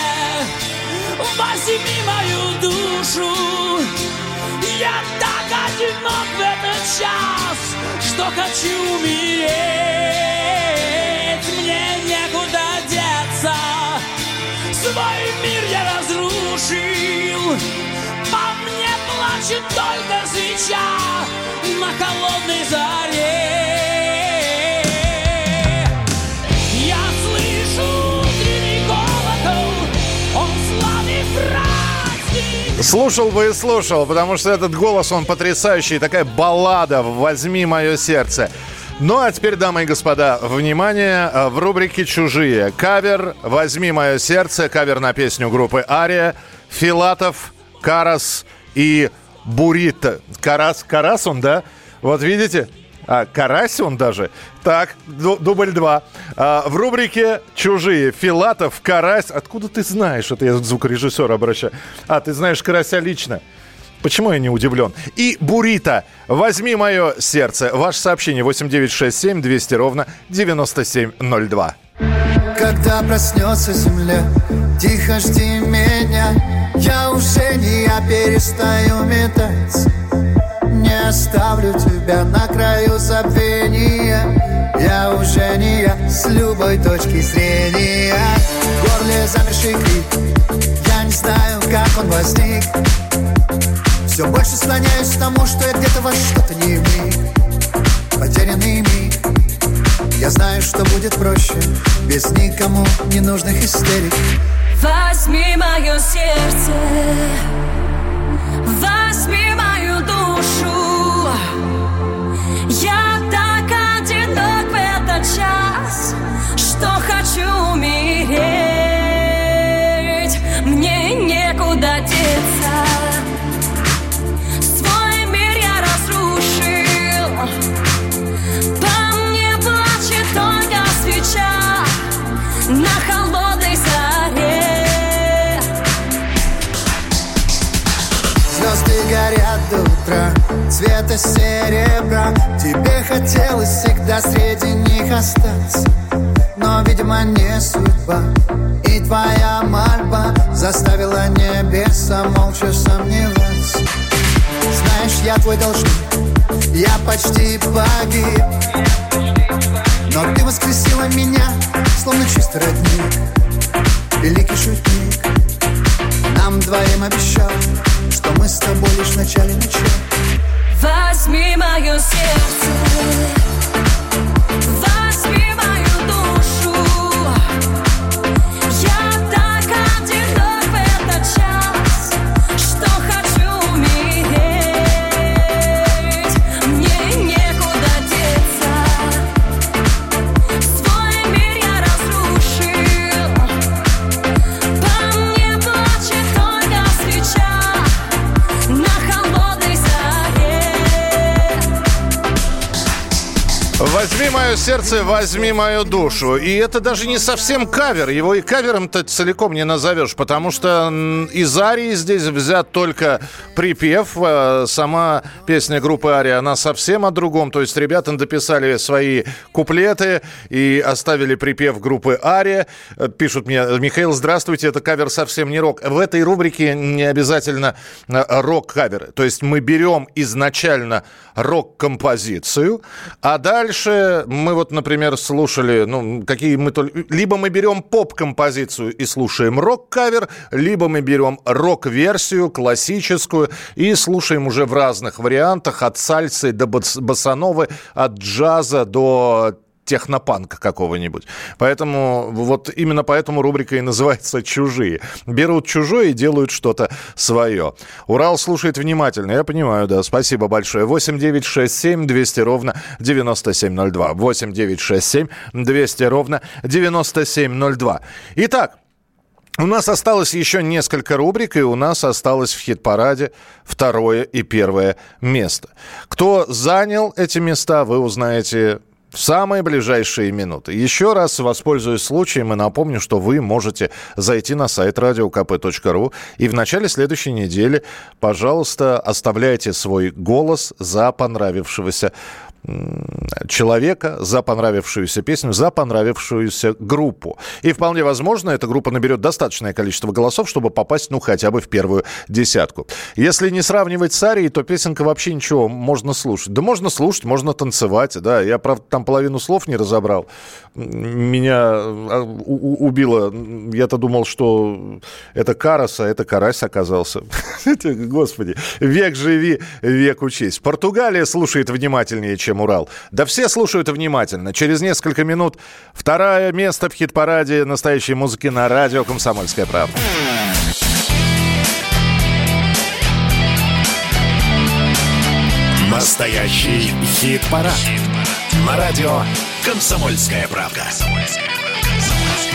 возьми мою душу. Я так одинок в этот час, что хочу умереть. Плачет только свеча на холодной заре. Слушал бы и слушал, потому что этот голос, он потрясающий. Такая баллада «Возьми мое сердце». Ну а теперь, дамы и господа, внимание, э, в рубрике «Чужие». Кавер «Возьми мое сердце», кавер на песню группы «Ария», Филатов, Карас и Бурито. Карас, Карас он, да? Вот видите? А, Карась он даже. Так, ду- дубль два. А, в рубрике «Чужие» Филатов, Карась. Откуда ты знаешь? Это я звукорежиссера обращаю. А, ты знаешь Карася лично. Почему я не удивлен? И Бурита. Возьми мое сердце. Ваше сообщение 8967 200 ровно 9702. Когда проснется земля, тихо жди меня Не я перестаю метаться Не оставлю тебя на краю забвения. Я уже не я с любой точки зрения. В горле замерший крик. Я не знаю, как он возник. Все больше склоняюсь к тому, что я где-то во что-то не вник Потерянный миг. Я знаю, что будет проще. Без никому ненужных истерик Возьми мое сердце, возьми мою душу. Я так одинок в этот час, что хочу умереть. Утра Цвета серебра. Тебе хотелось всегда среди них остаться. Но, видимо, не судьба. И твоя мольба Заставила небеса молча сомневаться. Знаешь, я твой должник. Я почти погиб. Но ты воскресила меня Словно чистый родник. Великий шутник. Нам двоим обещал Что мы с тобой лишь в начале начала Возьми мое сердце, мое сердце, возьми мою душу. И это даже не совсем кавер. Его и кавером-то целиком не назовешь, потому что из Арии здесь взят только припев. Э, Сама песня группы Ария, она совсем о другом. То есть ребята дописали свои куплеты и оставили припев группы Ария. Пишут мне, Михаил, здравствуйте, это кавер совсем не рок. В этой рубрике не обязательно э, рок-каверы. То есть мы берем изначально рок-композицию, а дальше мы вот, например, слушали, ну, какие мы только... Либо мы берем поп-композицию и слушаем рок-кавер, либо мы берем рок-версию, классическую, и слушаем уже в разных вариантах, от сальсы до босановы, от джаза до технопанка какого-нибудь. Поэтому вот именно поэтому рубрика и называется «Чужие». Берут чужое и делают что-то свое. Урал слушает внимательно. Я понимаю, да. Спасибо большое. 8 9 6 7 200 ровно 9702. 8 9 6 7 200 ровно 9702. Итак, у нас осталось еще несколько рубрик, и у нас осталось в хит-параде второе и первое место. Кто занял эти места, вы узнаете в самые ближайшие минуты. Еще раз воспользуюсь случаем и напомню, что вы можете зайти на сайт radiokp.ru и в начале следующей недели, пожалуйста, оставляйте свой голос за понравившегося человека, за понравившуюся песню, за понравившуюся группу. И вполне возможно, эта группа наберет достаточное количество голосов, чтобы попасть, ну, хотя бы в первую десятку. Если не сравнивать с Арией, то песенка вообще ничего, можно слушать. Да можно слушать, можно танцевать, да. Я, правда, там половину слов не разобрал. Меня а, убило. Я-то думал, что это Карас, а это Карась оказался. Господи, век живи, век учись. Португалия слушает внимательнее, чем Урал. Да все слушают внимательно. Через несколько минут второе место в хит-параде настоящей музыки на радио «Комсомольская правда». Настоящий хит-парад. На радио «Комсомольская правда».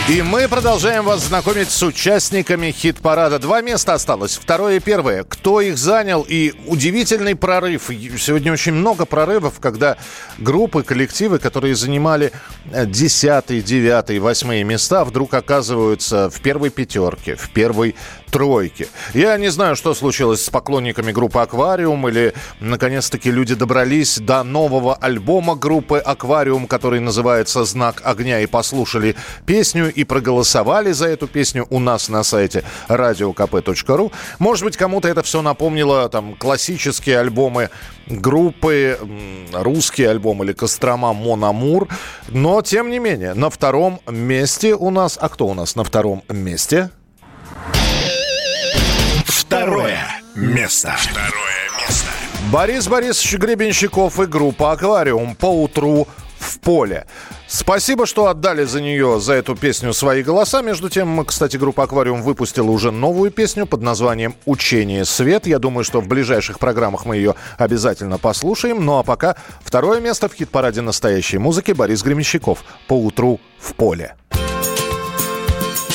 И мы продолжаем вас знакомить с участниками хит-парада. Два места осталось, второе и первое. Кто их занял? И удивительный прорыв. Сегодня очень много прорывов, когда группы, коллективы, которые занимали э, десятые, девятые, восьмые места, вдруг оказываются в первой пятерке, в первой тройке. Я не знаю, что случилось с поклонниками группы «Аквариум» или, наконец-таки, люди добрались до нового альбома группы «Аквариум», который называется «Знак огня» и послушали песню и проголосовали за эту песню у нас на сайте radiokp.ru. Может быть, кому-то это все напомнило там классические альбомы группы, русский альбом или Кострома Мономур. Но, тем не менее, на втором месте у нас... А кто у нас на втором месте? Второе место. Второе место. Борис Борисович Гребенщиков и группа «Аквариум» по утру в поле. Спасибо, что отдали за нее, за эту песню свои голоса. Между тем, кстати, группа «Аквариум» выпустила уже новую песню под названием «Учение свет». Я думаю, что в ближайших программах мы ее обязательно послушаем. Ну а пока второе место в хит-параде настоящей музыки Борис Гремещиков по утру в поле.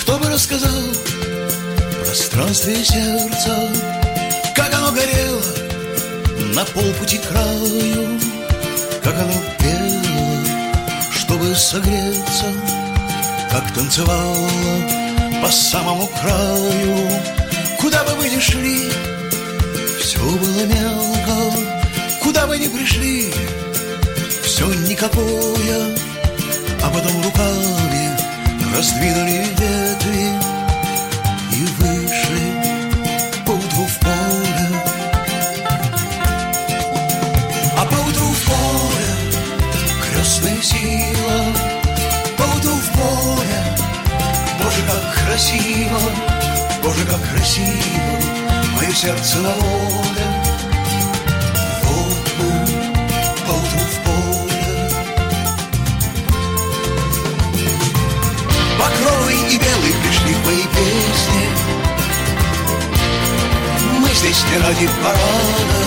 Кто бы рассказал пространстве сердца, как оно горело на полпути краю, как оно пело, чтобы согреться, как танцевало по самому краю. Куда бы вы ни шли, все было мелко, куда бы ни пришли, все никакое, а потом руками раздвинули ветви и вышли поутру в поле. А поутру в поле крестная сила, красиво, Боже, как красиво, мое сердце на воле. Вот мы поутру в поле. Багровый и белый пришли в мои песни Мы здесь не ради парада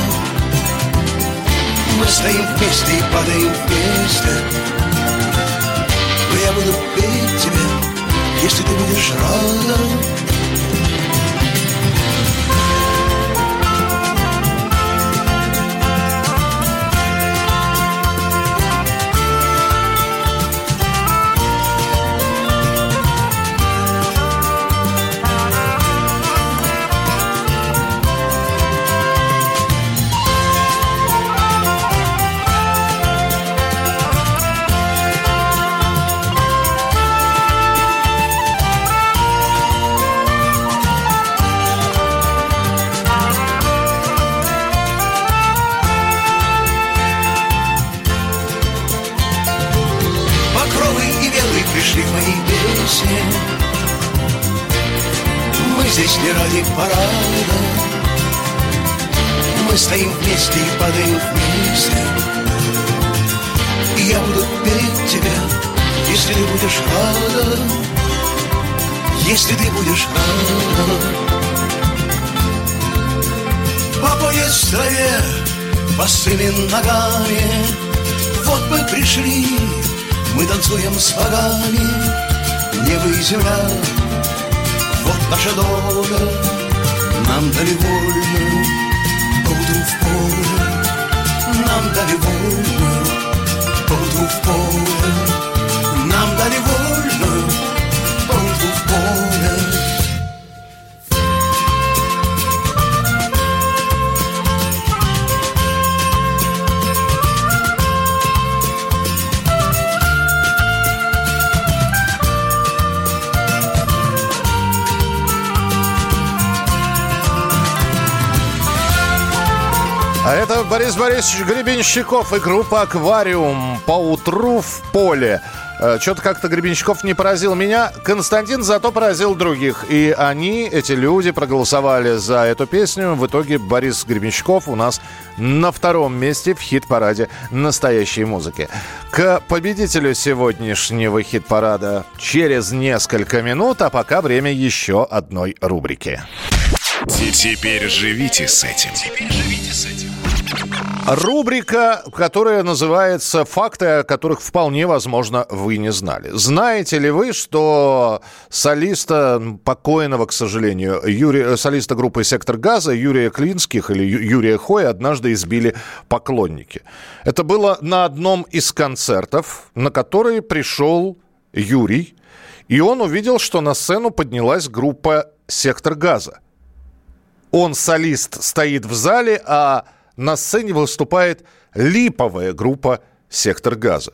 Мы стоим вместе и падаем вместе Но я буду петь если ты будешь рада земля, вот наша доля Нам дали Борис Борисович Гребенщиков и группа «Аквариум» по утру в поле. Что-то как-то Гребенщиков не поразил меня. Константин зато поразил других. И они, эти люди, проголосовали за эту песню. В итоге Борис Гребенщиков у нас на втором месте в хит-параде настоящей музыки. К победителю сегодняшнего хит-парада через несколько минут, а пока время еще одной рубрики. Теперь живите с этим. Теперь живите с этим. Рубрика, которая называется «Факты, о которых вполне возможно вы не знали». Знаете ли вы, что солиста покойного, к сожалению, Юрия, солиста группы «Сектор газа» Юрия Клинских или Юрия Хоя однажды избили поклонники? Это было на одном из концертов, на который пришел Юрий, и он увидел, что на сцену поднялась группа «Сектор газа». Он, солист, стоит в зале, а на сцене выступает липовая группа «Сектор газа».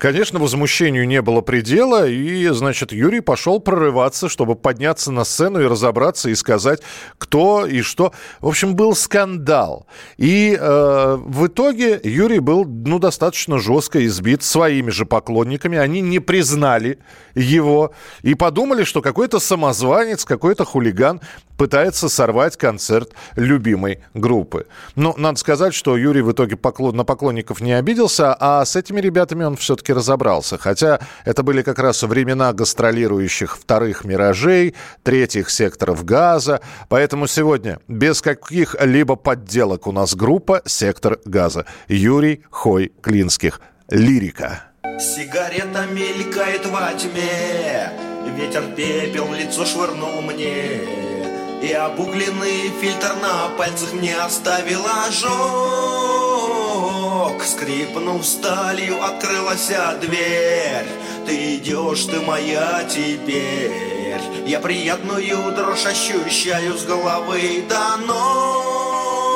Конечно, возмущению не было предела, и, значит, Юрий пошел прорываться, чтобы подняться на сцену и разобраться и сказать, кто и что. В общем, был скандал. И э, в итоге Юрий был, ну, достаточно жестко избит своими же поклонниками. Они не признали его и подумали, что какой-то самозванец, какой-то хулиган пытается сорвать концерт любимой группы. Но надо сказать, что Юрий в итоге поклон, на поклонников не обиделся, а с этими ребятами он все-таки разобрался. Хотя это были как раз времена гастролирующих вторых «Миражей», третьих секторов газа. Поэтому сегодня без каких-либо подделок у нас группа «Сектор газа». Юрий Хой Клинских. Лирика. Сигарета мелькает во тьме Ветер пепел в лицо швырнул мне И обугленный фильтр на пальцах мне оставил ожог. Скрипнув сталью, открылась дверь. Ты идешь, ты моя теперь. Я приятную дрожь ощущаю с головы до ног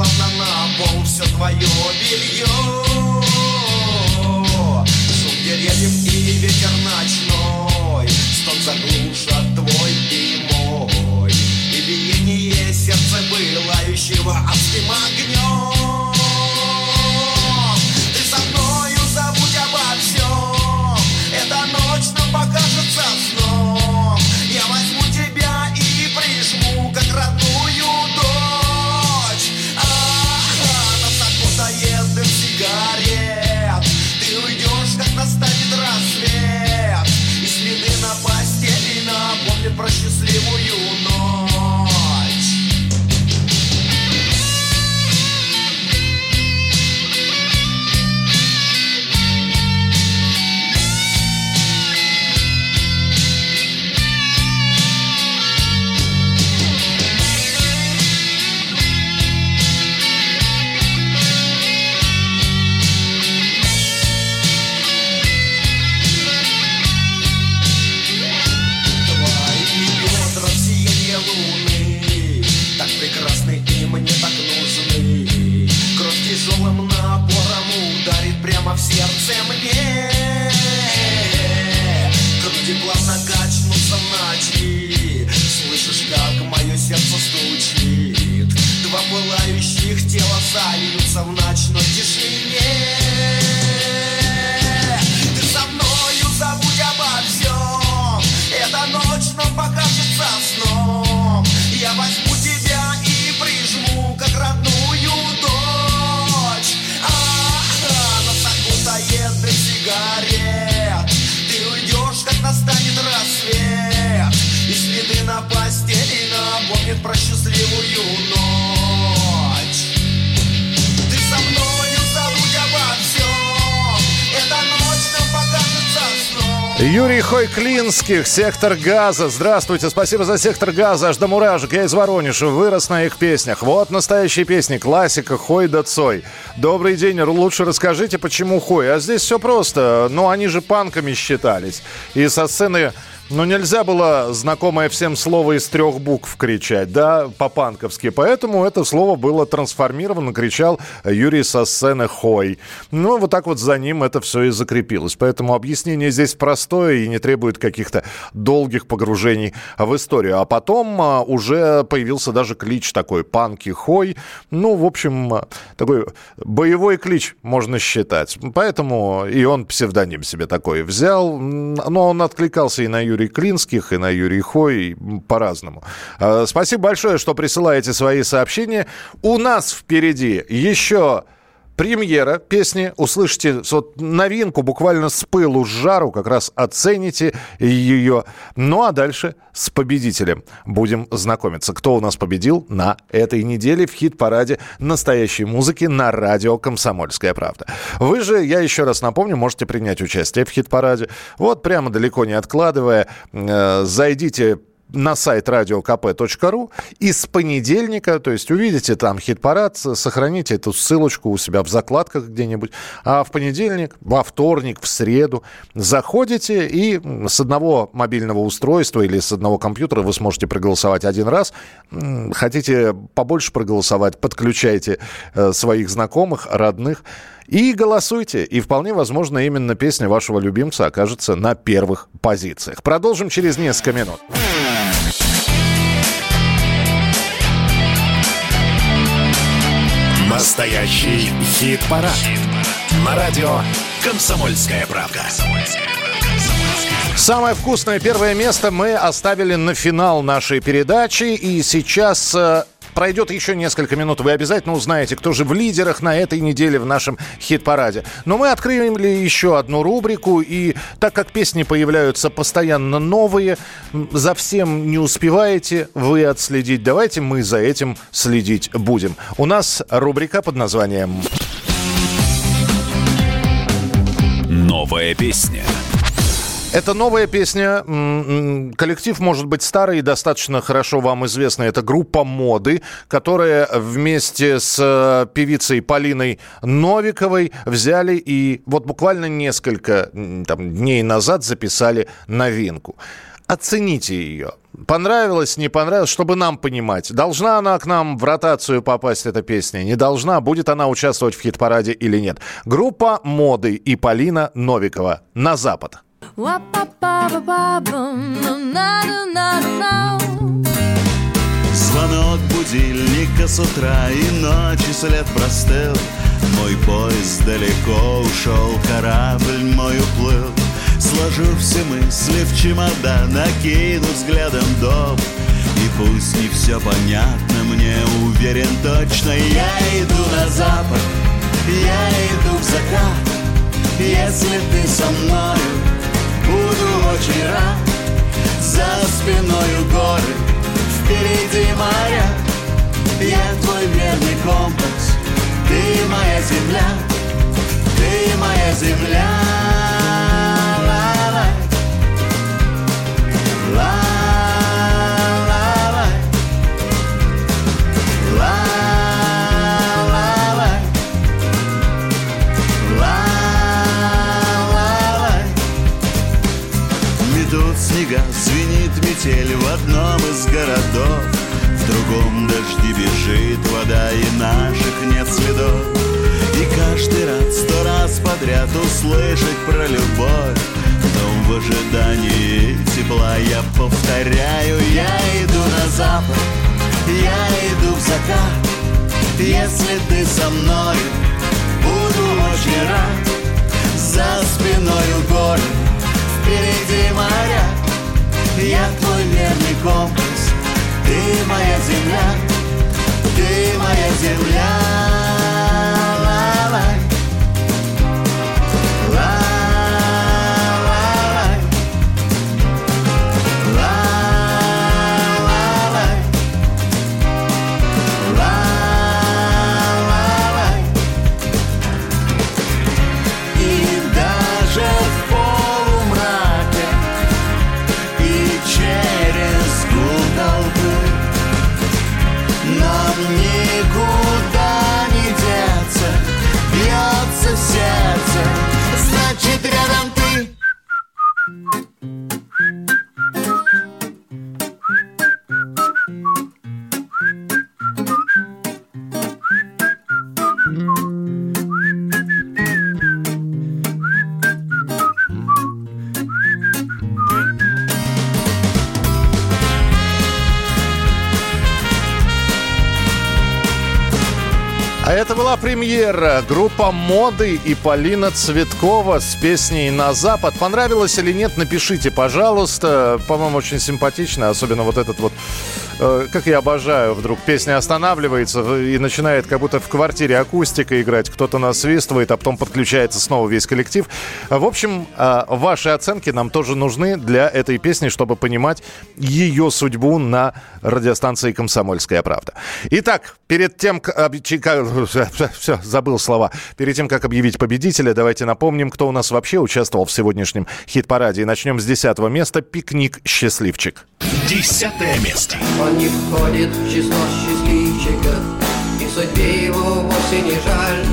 плавно на пол все твое белье Шум деревьев и ветер ночной Стон заглушат твой и мой. И биение сердца пылающего адским огнем Юрий Хойклинских, «Сектор газа». Здравствуйте, спасибо за «Сектор газа». Аж до мурашек. Я из Воронежа, вырос на их песнях. Вот настоящие песни, классика «Хой да Цой». Добрый день, лучше расскажите, почему Хой. А здесь все просто. Ну, они же панками считались. И со сцены ну, нельзя было знакомое всем слово из трех букв кричать, да, по-панковски. Поэтому это слово было трансформировано, кричал Юрий со сцены «Хой». Ну, вот так вот за ним это все и закрепилось. Поэтому объяснение здесь простое и не требует каких-то долгих погружений в историю. А потом а, уже появился даже клич такой «Панки Хой». Ну, в общем, а, такой боевой клич можно считать. Поэтому и он псевдоним себе такой взял. Но он откликался и на Юрия Клинских, и на Юрий Хой, по-разному. А, Спасибо большое, что присылаете свои сообщения. У нас впереди еще премьера песни. Услышите вот новинку буквально с пылу, с жару, как раз оцените ее. Ну а дальше с победителем будем знакомиться. Кто у нас победил на этой неделе в хит-параде настоящей музыки на радио «Комсомольская правда». Вы же, я еще раз напомню, можете принять участие в хит-параде. Вот прямо далеко не откладывая, э, зайдите на сайт radiokp.ru и с понедельника, то есть увидите там хит-парад, сохраните эту ссылочку у себя в закладках где-нибудь, а в понедельник, во вторник, в среду заходите и с одного мобильного устройства или с одного компьютера вы сможете проголосовать один раз. Хотите побольше проголосовать, подключайте э, своих знакомых, родных и голосуйте. И вполне возможно, именно песня вашего любимца окажется на первых позициях. Продолжим через несколько минут. Настоящий хит-парад. На радио «Комсомольская правда». Самое вкусное первое место мы оставили на финал нашей передачи. И сейчас э, пройдет еще несколько минут. Вы обязательно узнаете, кто же в лидерах на этой неделе в нашем хит-параде. Но мы открыли еще одну рубрику. И так как песни появляются постоянно новые, за всем не успеваете вы отследить. Давайте мы за этим следить будем. У нас рубрика под названием Новая песня. Это новая песня. Коллектив может быть старый и достаточно хорошо вам известный. Это группа «Моды», которая вместе с э, певицей Полиной Новиковой взяли и вот буквально несколько там, дней назад записали новинку. Оцените ее. Понравилось, не понравилось, чтобы нам понимать. Должна она к нам в ротацию попасть, эта песня? Не должна? Будет она участвовать в хит-параде или нет? Группа «Моды» и Полина Новикова. «На запад». Звонок будильника с утра и ночи след простыл. Мой поезд далеко ушел, корабль мой уплыл. Сложу все мысли в чемодан, накину взглядом дом. И пусть не все понятно, мне уверен точно. Я иду на запад, я иду в закат. Если ты со мною, буду очень рад За спиною горы, впереди моря. Я твой верный компас, ты моя земля Ты моя земля метель в одном из городов. В другом дожди бежит вода и наших нет следов. И каждый раз, сто раз подряд услышать про любовь. В том в ожидании тепла Я повторяю, я иду на запад Я иду в закат. Если ты со мной Буду очень рад. За спиною горы Впереди моря Я твой верный компас. Ты моя земля. Ты моя земля премьера. Группа «Моды» и Полина Цветкова с песней «На запад». Понравилось или нет, напишите, пожалуйста. По-моему, очень симпатично. Особенно вот этот вот, э, как я обожаю, вдруг песня останавливается и начинает как будто в квартире акустика играть. Кто-то насвистывает, а потом подключается снова весь коллектив. В общем, э, ваши оценки нам тоже нужны для этой песни, чтобы понимать ее судьбу на радиостанции «Комсомольская правда». Итак, перед тем, как... Все, забыл слова. Перед тем, как объявить победителя, давайте напомним, кто у нас вообще участвовал в сегодняшнем хит-параде. И начнем с десятого места. «Пикник. Счастливчик». Десятое место. Он не входит в число счастливчиков И судьбе его вовсе не жаль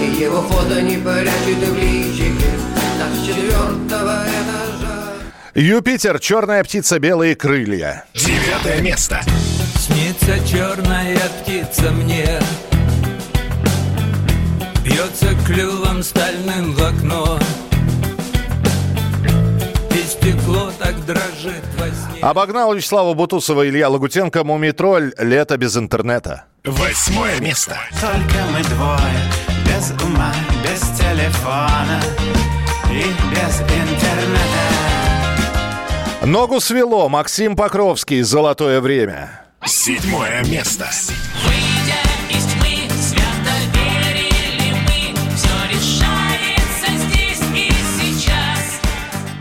И его фото не прячет в личике Так с четвертого этажа Юпитер. «Черная птица. Белые крылья». Девятое место. Снится черная птица мне Бьется клювом стальным в окно дрожит во сне Обогнал Вячеслава Бутусова Илья Лагутенко «Мумитроль. Лето без интернета». Восьмое место. Только мы двое, без ума, без телефона и без интернета. Ногу свело. Максим Покровский «Золотое время». Седьмое место. Выйдя из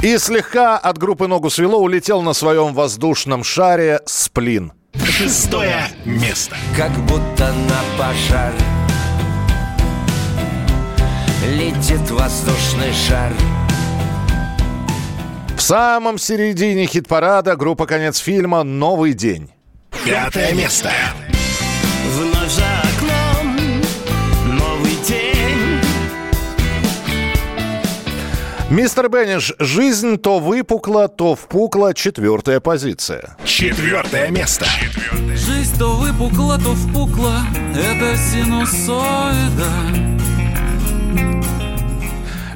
И слегка от группы «Ногу свело» улетел на своем воздушном шаре «Сплин». Шестое место. Как будто на пожар Летит воздушный шар В самом середине хит-парада группа «Конец фильма» «Новый день». Пятое место. Мистер Бенниш «Жизнь то выпукла, то впукла». Четвертая позиция. Четвертое место. Жизнь то выпукла, то впукла Это синусоида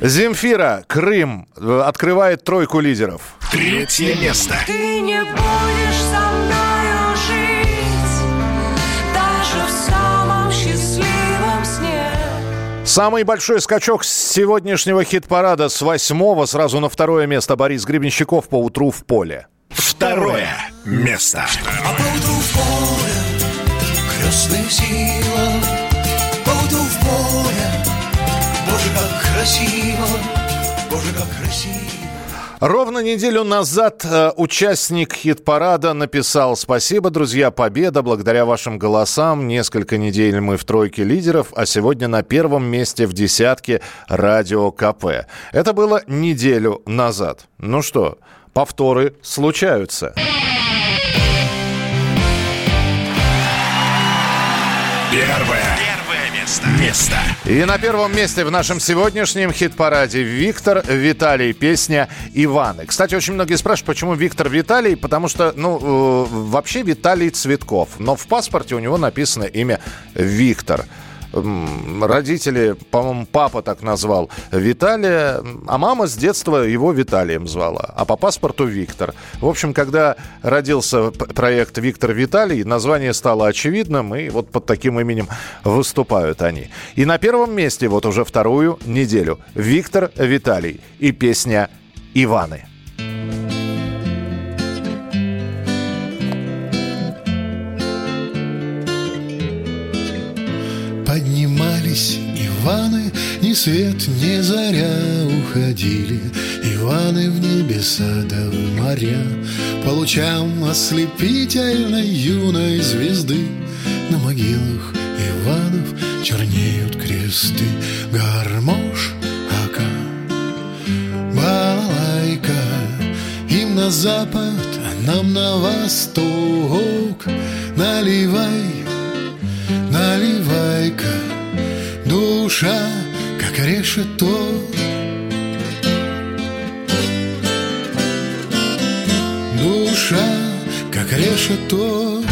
Земфира «Крым» э, открывает тройку лидеров. Третье место. Ты не будешь со мною Самый большой скачок с сегодняшнего хит-парада с восьмого сразу на второе место Борис Гребенщиков по утру в поле. Второе место. А поутру в поле крестная сила Поутру в поле Боже, как красиво Боже, как красиво Ровно неделю назад э, участник хит-парада написал «Спасибо, друзья, победа. Благодаря вашим голосам несколько недель мы в тройке лидеров, а сегодня на первом месте в десятке радио КП». Это было неделю назад. Ну что, повторы случаются. Первое. Место. И на первом месте в нашем сегодняшнем хит-параде Виктор Виталий, песня «Иваны». Кстати, очень многие спрашивают, почему Виктор Виталий, потому что, ну, э, вообще Виталий Цветков, но в паспорте у него написано имя Виктор. м, родители, по-моему, папа так назвал Виталия, а мама с детства его Виталием звала, а по паспорту Виктор. В общем, когда родился проект Виктор Виталий, название стало очевидным, и вот под таким именем выступают они. И на первом месте вот уже вторую неделю Виктор Виталий и песня «Иваны». Поднимались Иваны, ни свет, ни заря уходили. Иваны в небеса да в моря. По лучам ослепительной юной звезды На могилах Иванов чернеют кресты. Гармош, ака, балалайка Им на запад, а нам на восток. Наливай Наливай-ка, душа, как решето. Душа, как решето.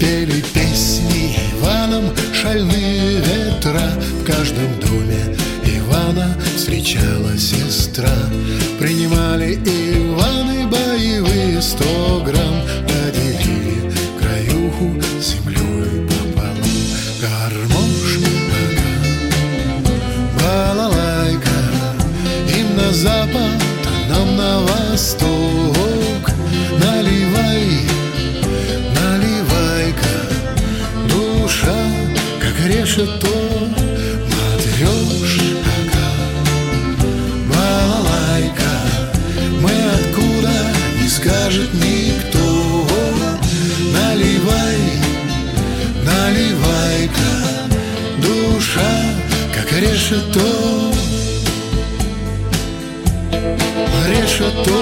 Пели песни Иваном шальные ветра В каждом доме Ивана встречала сестра. Принимали Иваны боевые сто грамм землей пополам. Гармош, балалайка Им на запад, а нам на восток решето Решето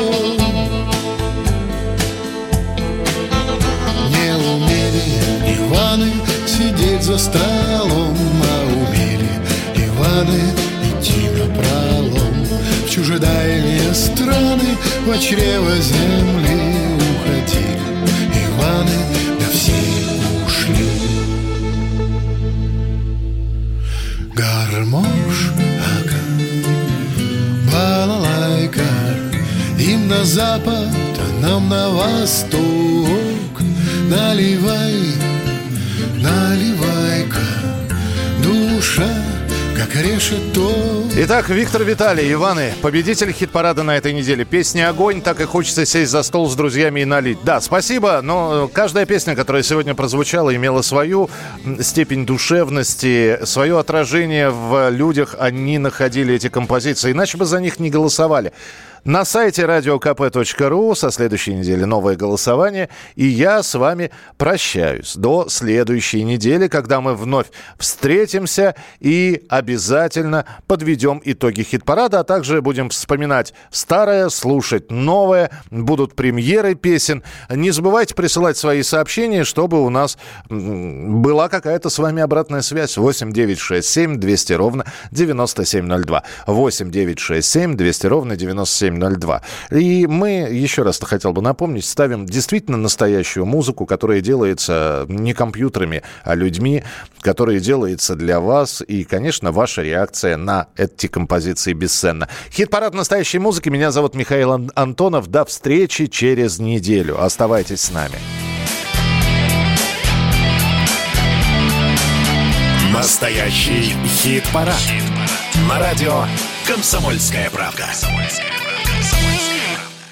Не умели Иваны сидеть за столом А умели Иваны идти на пролом. В чужедальние страны Во чрево земли на запад, а нам на восток Наливай, наливай-ка Душа, как решето Итак, Виктор Виталий, Иваны, победитель хит-парада на этой неделе. Песня «Огонь», так и хочется сесть за стол с друзьями и налить. Да, спасибо, но каждая песня, которая сегодня прозвучала, имела свою степень душевности, свое отражение в людях. Они находили эти композиции, иначе бы за них не голосовали. На сайте radiokp.ru со следующей недели новое голосование. И я с вами прощаюсь до следующей недели, когда мы вновь встретимся и обязательно подведем итоги хит-парада, а также будем вспоминать старое, слушать новое, будут премьеры песен. Не забывайте присылать свои сообщения, чтобы у нас была какая-то с вами обратная связь. 8 9 6 7 200 ровно 9702. 8 9 6 7 200 ровно 9702. И мы, еще раз хотел бы напомнить, ставим действительно настоящую музыку, которая делается не компьютерами, а людьми, которая делается для вас. И, конечно, ваша реакция на эти композиции бесценна. Хит-парад настоящей музыки. Меня зовут Михаил Ан- Антонов. До встречи через неделю. Оставайтесь с нами. Настоящий хит-парад. На радио «Комсомольская правда».